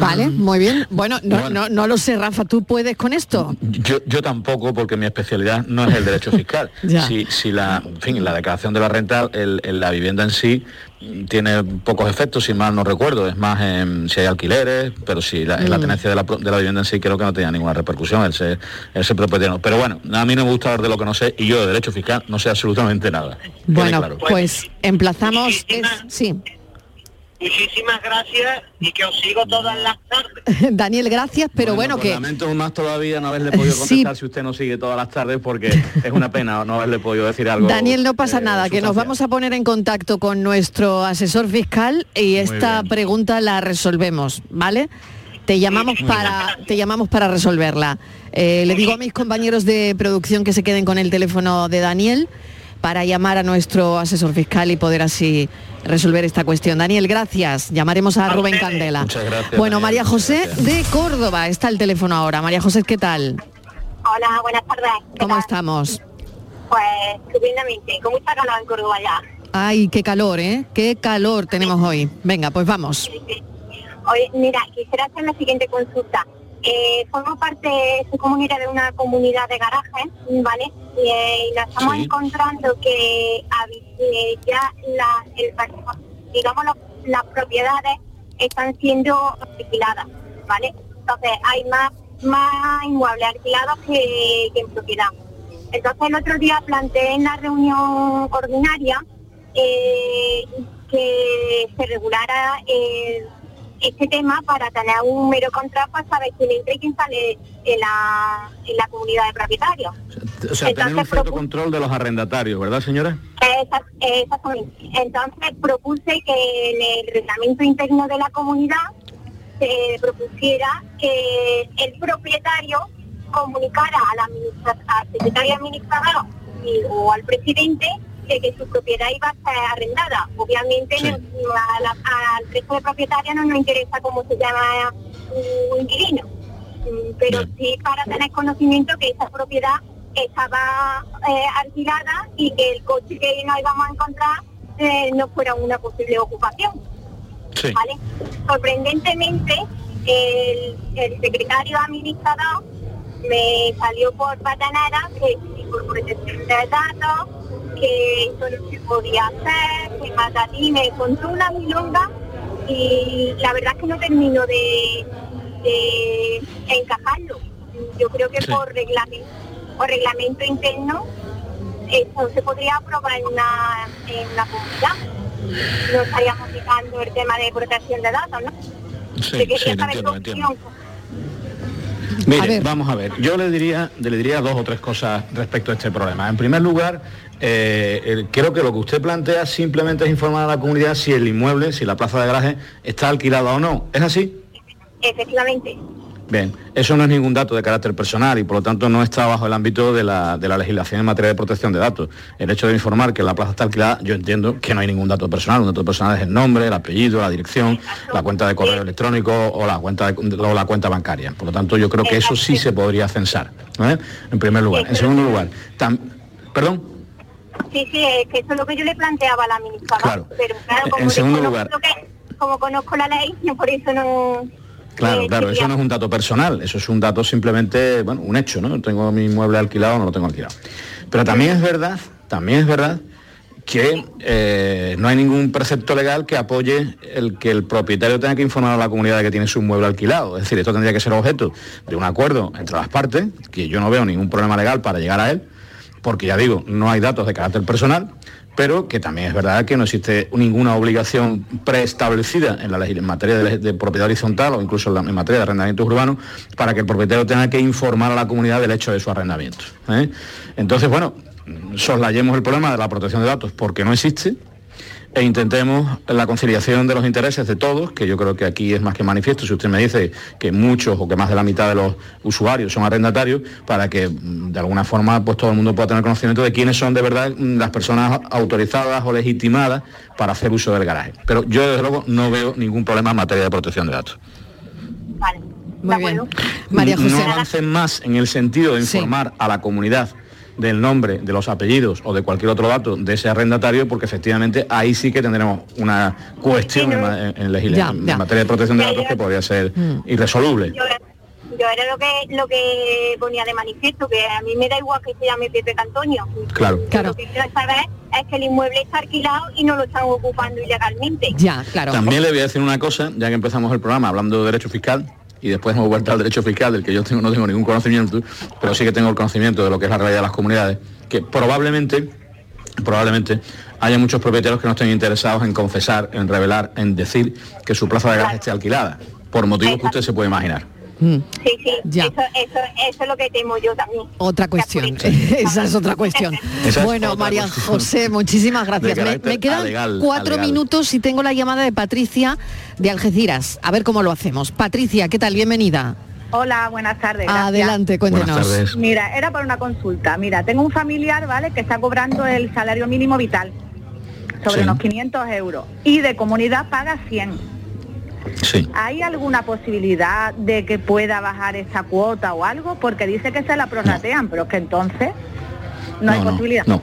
Vale, muy bien. Bueno, no, no, no lo sé, Rafa, ¿tú puedes con esto? Yo, yo tampoco, porque mi especialidad no es el derecho fiscal. Si, si la, en fin, la declaración de la renta, el- el- la vivienda en sí tiene pocos efectos, si mal no recuerdo. Es más en, si hay alquileres, pero si la, en la Mm. tenencia de la, de la vivienda en sí creo que no tenía ninguna repercusión el ser propietario. Pero bueno, a mí no me gusta hablar de lo que no sé y yo de derecho fiscal no sé absolutamente nada. Bueno, claro. pues emplazamos... es- sí. Muchísimas gracias y que os sigo todas las tardes. Daniel, gracias, pero bueno, pues que... Lamento más todavía no haberle podido Sí. contestar si usted no sigue todas las tardes porque es una pena no haberle podido decir algo. Daniel, no pasa eh, nada, que nos vamos a poner en contacto con nuestro asesor fiscal y esta bien. pregunta la resolvemos, ¿vale? Te llamamos para te llamamos para resolverla. Eh, le digo a mis compañeros de producción que se queden con el teléfono de Daniel para llamar a nuestro asesor fiscal y poder así resolver esta cuestión. Daniel, gracias. Llamaremos a Rubén Candela. Muchas gracias, Bueno, Daniel, María José gracias. de Córdoba está el teléfono ahora. María José, ¿qué tal? Hola, buenas tardes. ¿Cómo estamos? Pues estupendamente. ¿Cómo está calor en Córdoba ya? Ay, qué calor, ¿eh? Qué calor tenemos hoy. Venga, pues vamos. Oye, mira, quisiera hacer la siguiente consulta. Eh, formo parte, soy comunera de una comunidad de garajes, ¿vale? Y, eh, y nos estamos Sí. encontrando que eh, ya la, el, digamos los- las propiedades están siendo alquiladas, ¿vale? Entonces hay más, más inmuebles alquilados que, que en propiedad. Entonces el otro día planteé en la reunión ordinaria eh, que se regulara el este tema para tener un mero contrato para saber quién entra y quién sale en la, en la comunidad de propietarios. O sea, tener un Entonces, cierto control de los arrendatarios, ¿verdad, señora? Exactamente. Entonces propuse que en el reglamento interno de la comunidad se propusiera que el propietario comunicara a la administra- al secretario administrador y- o al presidente de que su propiedad iba a ser arrendada. Obviamente a la- al resto de propietarios no nos interesa cómo se llama un inquilino, Mm, pero sí para tener conocimiento que esa propiedad estaba eh, alquilada y que el coche que nos íbamos a encontrar eh, no fuera una posible ocupación. ¿vale? Sorprendentemente, el, el secretario administrador me salió por patanera que por protección de datos, que eso no se podía hacer, que Matatí me contó una milonga y la verdad es que no termino de, de encajarlo. Yo creo que Sí. por reglamento, por reglamento interno eso se podría aprobar en una, en una comunidad. No estaríamos fijando el tema de protección de datos, ¿no? Sí, Te quería sí, saber entiendo, tu Mire, vamos a ver. Yo le diría, le diría dos o tres cosas respecto a este problema. En primer lugar, eh, creo que lo que usted plantea simplemente es informar a la comunidad si el inmueble, si la plaza de garaje está alquilada o no. ¿Es así? Efectivamente. Bien, eso no es ningún dato de carácter personal y por lo tanto no está bajo el ámbito de la, de la legislación en materia de protección de datos. El hecho de informar que la plaza está alquilada, yo entiendo que no hay ningún dato personal. Un dato personal es el nombre, el apellido, la dirección, la cuenta de correo electrónico o la cuenta, de- o la cuenta bancaria. Por lo tanto, yo creo que eso sí se podría censar, ¿eh? en primer lugar. En segundo lugar, tam- perdón. Sí, sí, es que eso es lo que yo le planteaba a la administradora. Claro. Pero claro, En como, segundo desconozco lugar- que- como conozco la ley, yo por eso no... Claro, eh, claro, eso no es un dato personal, eso es un dato simplemente, bueno, un hecho, ¿no? Tengo mi mueble alquilado o no lo tengo alquilado. Pero también es verdad, también es verdad que eh, no hay ningún precepto legal que apoye el que el propietario tenga que informar a la comunidad de que tiene su mueble alquilado. Es decir, esto tendría que ser objeto de un acuerdo entre las partes, que yo no veo ningún problema legal para llegar a él, porque ya digo, no hay datos de carácter personal, pero que también es verdad que no existe ninguna obligación preestablecida en la en materia de, propiedad horizontal o incluso en materia de arrendamientos urbanos para que el propietario tenga que informar a la comunidad del hecho de su arrendamiento. ¿eh? Entonces, bueno, soslayemos el problema de la protección de datos porque no existe e intentemos la conciliación de los intereses de todos, que yo creo que aquí es más que manifiesto, si usted me dice que muchos o que más de la mitad de los usuarios son arrendatarios, para que mm, de alguna forma pues todo el mundo pueda tener conocimiento de quiénes son de verdad mm, las personas autorizadas o legitimadas para hacer uso del garaje. Pero yo desde luego no veo ningún problema en materia de protección de datos. Vale. Muy bien. María José. No avancen más en el sentido de informar a la comunidad del nombre, de los apellidos o de cualquier otro dato de ese arrendatario, porque efectivamente ahí sí que tendremos una cuestión en, en- en legisla- Ya, en materia de protección de datos que podría ser Mm. irresoluble. Yo, yo era lo que lo que ponía de manifiesto, que a mí me da igual que se llame Pepe Cantoño. Claro. Lo que quiero saber es que el inmueble está alquilado y no lo están ocupando ilegalmente. Ya, claro. También le voy a decir una cosa, ya que empezamos el programa hablando de derecho fiscal, y después hemos vuelto al derecho fiscal, del que yo tengo, no tengo ningún conocimiento, pero sí que tengo el conocimiento de lo que es la realidad de las comunidades, que probablemente, probablemente haya muchos propietarios que no estén interesados en confesar, en revelar, en decir que su plaza de garaje esté alquilada, por motivos que usted se puede imaginar. Mm. Sí, sí, Ya. Eso, eso, eso es lo que temo yo también. Otra cuestión. Esa es otra cuestión. Es bueno, otra María cuestión. José, muchísimas gracias. Me, quedan alegal, cuatro alegal. minutos y tengo la llamada de Patricia de Algeciras. A ver cómo lo hacemos. Patricia, ¿qué tal? Bienvenida. Hola, buenas tardes. gracias. Adelante, cuéntenos. Tardes. Mira, era para una consulta. Mira, tengo un familiar, ¿vale?, que está cobrando el salario mínimo vital sobre Sí. unos 500 euros y de comunidad paga 100. Sí. ¿Hay alguna posibilidad de que pueda bajar esa cuota o algo? Porque dice que se la prorratean, pero es que entonces no, hay posibilidad. No, no,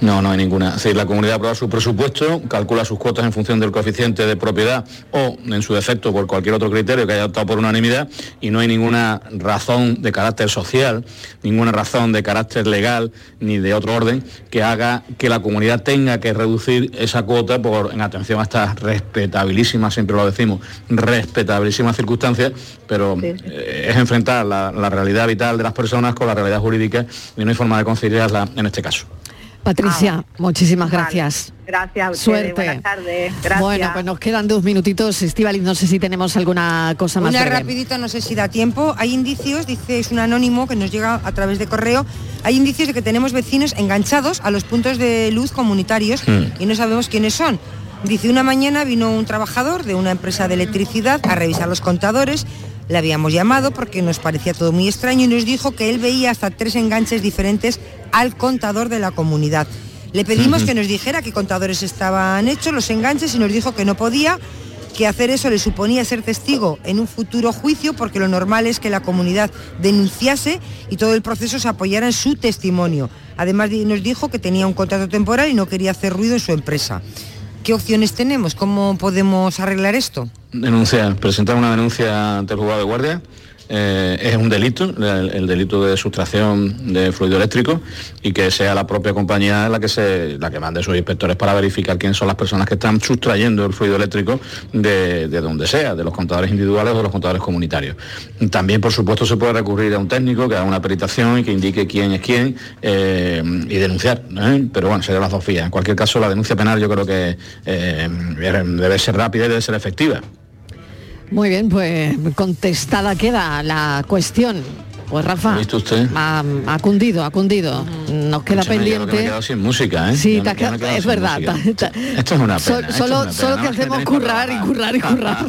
no hay ninguna. Si la comunidad aprueba su presupuesto, calcula sus cuotas en función del coeficiente de propiedad o, en su defecto, por cualquier otro criterio que haya optado por unanimidad y no hay ninguna razón de carácter social, ninguna razón de carácter legal ni de otro orden que haga que la comunidad tenga que reducir esa cuota por, en atención a estas respetabilísimas, siempre lo decimos, respetabilísimas circunstancias, pero eh, es enfrentar la, la realidad vital de las personas con la realidad jurídica y no hay forma de conciliarla en este caso. Patricia, muchísimas gracias. Gracias a ustedes. Suerte. Buenas tardes. Gracias. Bueno, pues nos quedan dos minutitos. Estivaliz, no sé si tenemos alguna cosa más Una breve. rapidita, no sé si da tiempo. Hay indicios, dice, es un anónimo que nos llega a través de correo, hay indicios de que tenemos vecinos enganchados a los puntos de luz comunitarios y no sabemos quiénes son. Dice, una mañana vino un trabajador de una empresa de electricidad a revisar los contadores, le habíamos llamado porque nos parecía todo muy extraño y nos dijo que él veía hasta tres enganches diferentes al contador de la comunidad. Le pedimos que nos dijera qué contadores estaban hechos, los enganches, y nos dijo que no podía, que hacer eso le suponía ser testigo en un futuro juicio porque lo normal es que la comunidad denunciase y todo el proceso se apoyara en su testimonio. Además nos dijo que tenía un contrato temporal y no quería hacer ruido en su empresa. ¿Qué opciones tenemos? ¿Cómo podemos arreglar esto? Denunciar, presentar una denuncia ante el juzgado de guardia. eh, es un delito, el, el delito de sustracción de fluido eléctrico y que sea la propia compañía la que se, la que mande sus inspectores para verificar quiénes son las personas que están sustrayendo el fluido eléctrico de, de donde sea, de los contadores individuales o de los contadores comunitarios. También, por supuesto, se puede recurrir a un técnico que haga una peritación y que indique quién es quién eh, y denunciar. ¿eh? Pero bueno, serían las dos vías. En cualquier caso, la denuncia penal yo creo que debe ser rápida y debe ser efectiva. Muy bien, pues contestada queda la cuestión. Pues Rafa, ¿Lo ha visto usted? Ha, ha cundido, ha cundido. Nos queda Escúchame, yo lo que me he pendiente. quedado sin música, ¿eh? Sí, me- quedado- es verdad. música. ta- ta- Esto es una pena. es solo una pena. solo Nada te hacemos currar y currar y currar.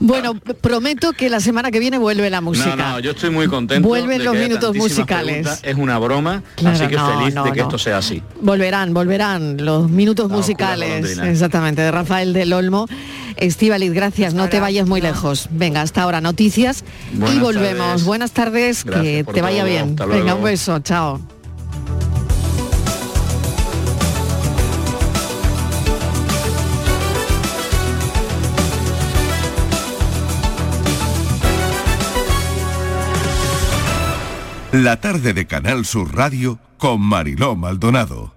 bueno, prometo que la semana que viene vuelve la música. No, no, yo estoy muy contento. Vuelven de los que minutos musicales. preguntas. Es una broma, Claro, así que no, feliz no, de que no. esto sea así. Volverán, volverán los minutos musicales. Exactamente, de Rafael del Olmo. Estíbaliz, gracias, no te vayas muy lejos. Venga, hasta ahora noticias y volvemos. tardes. Buenas tardes, que Gracias te vaya todo. bien. Hasta Venga, luego. un beso, chao. La tarde de Canal Sur Radio con Mariló Maldonado.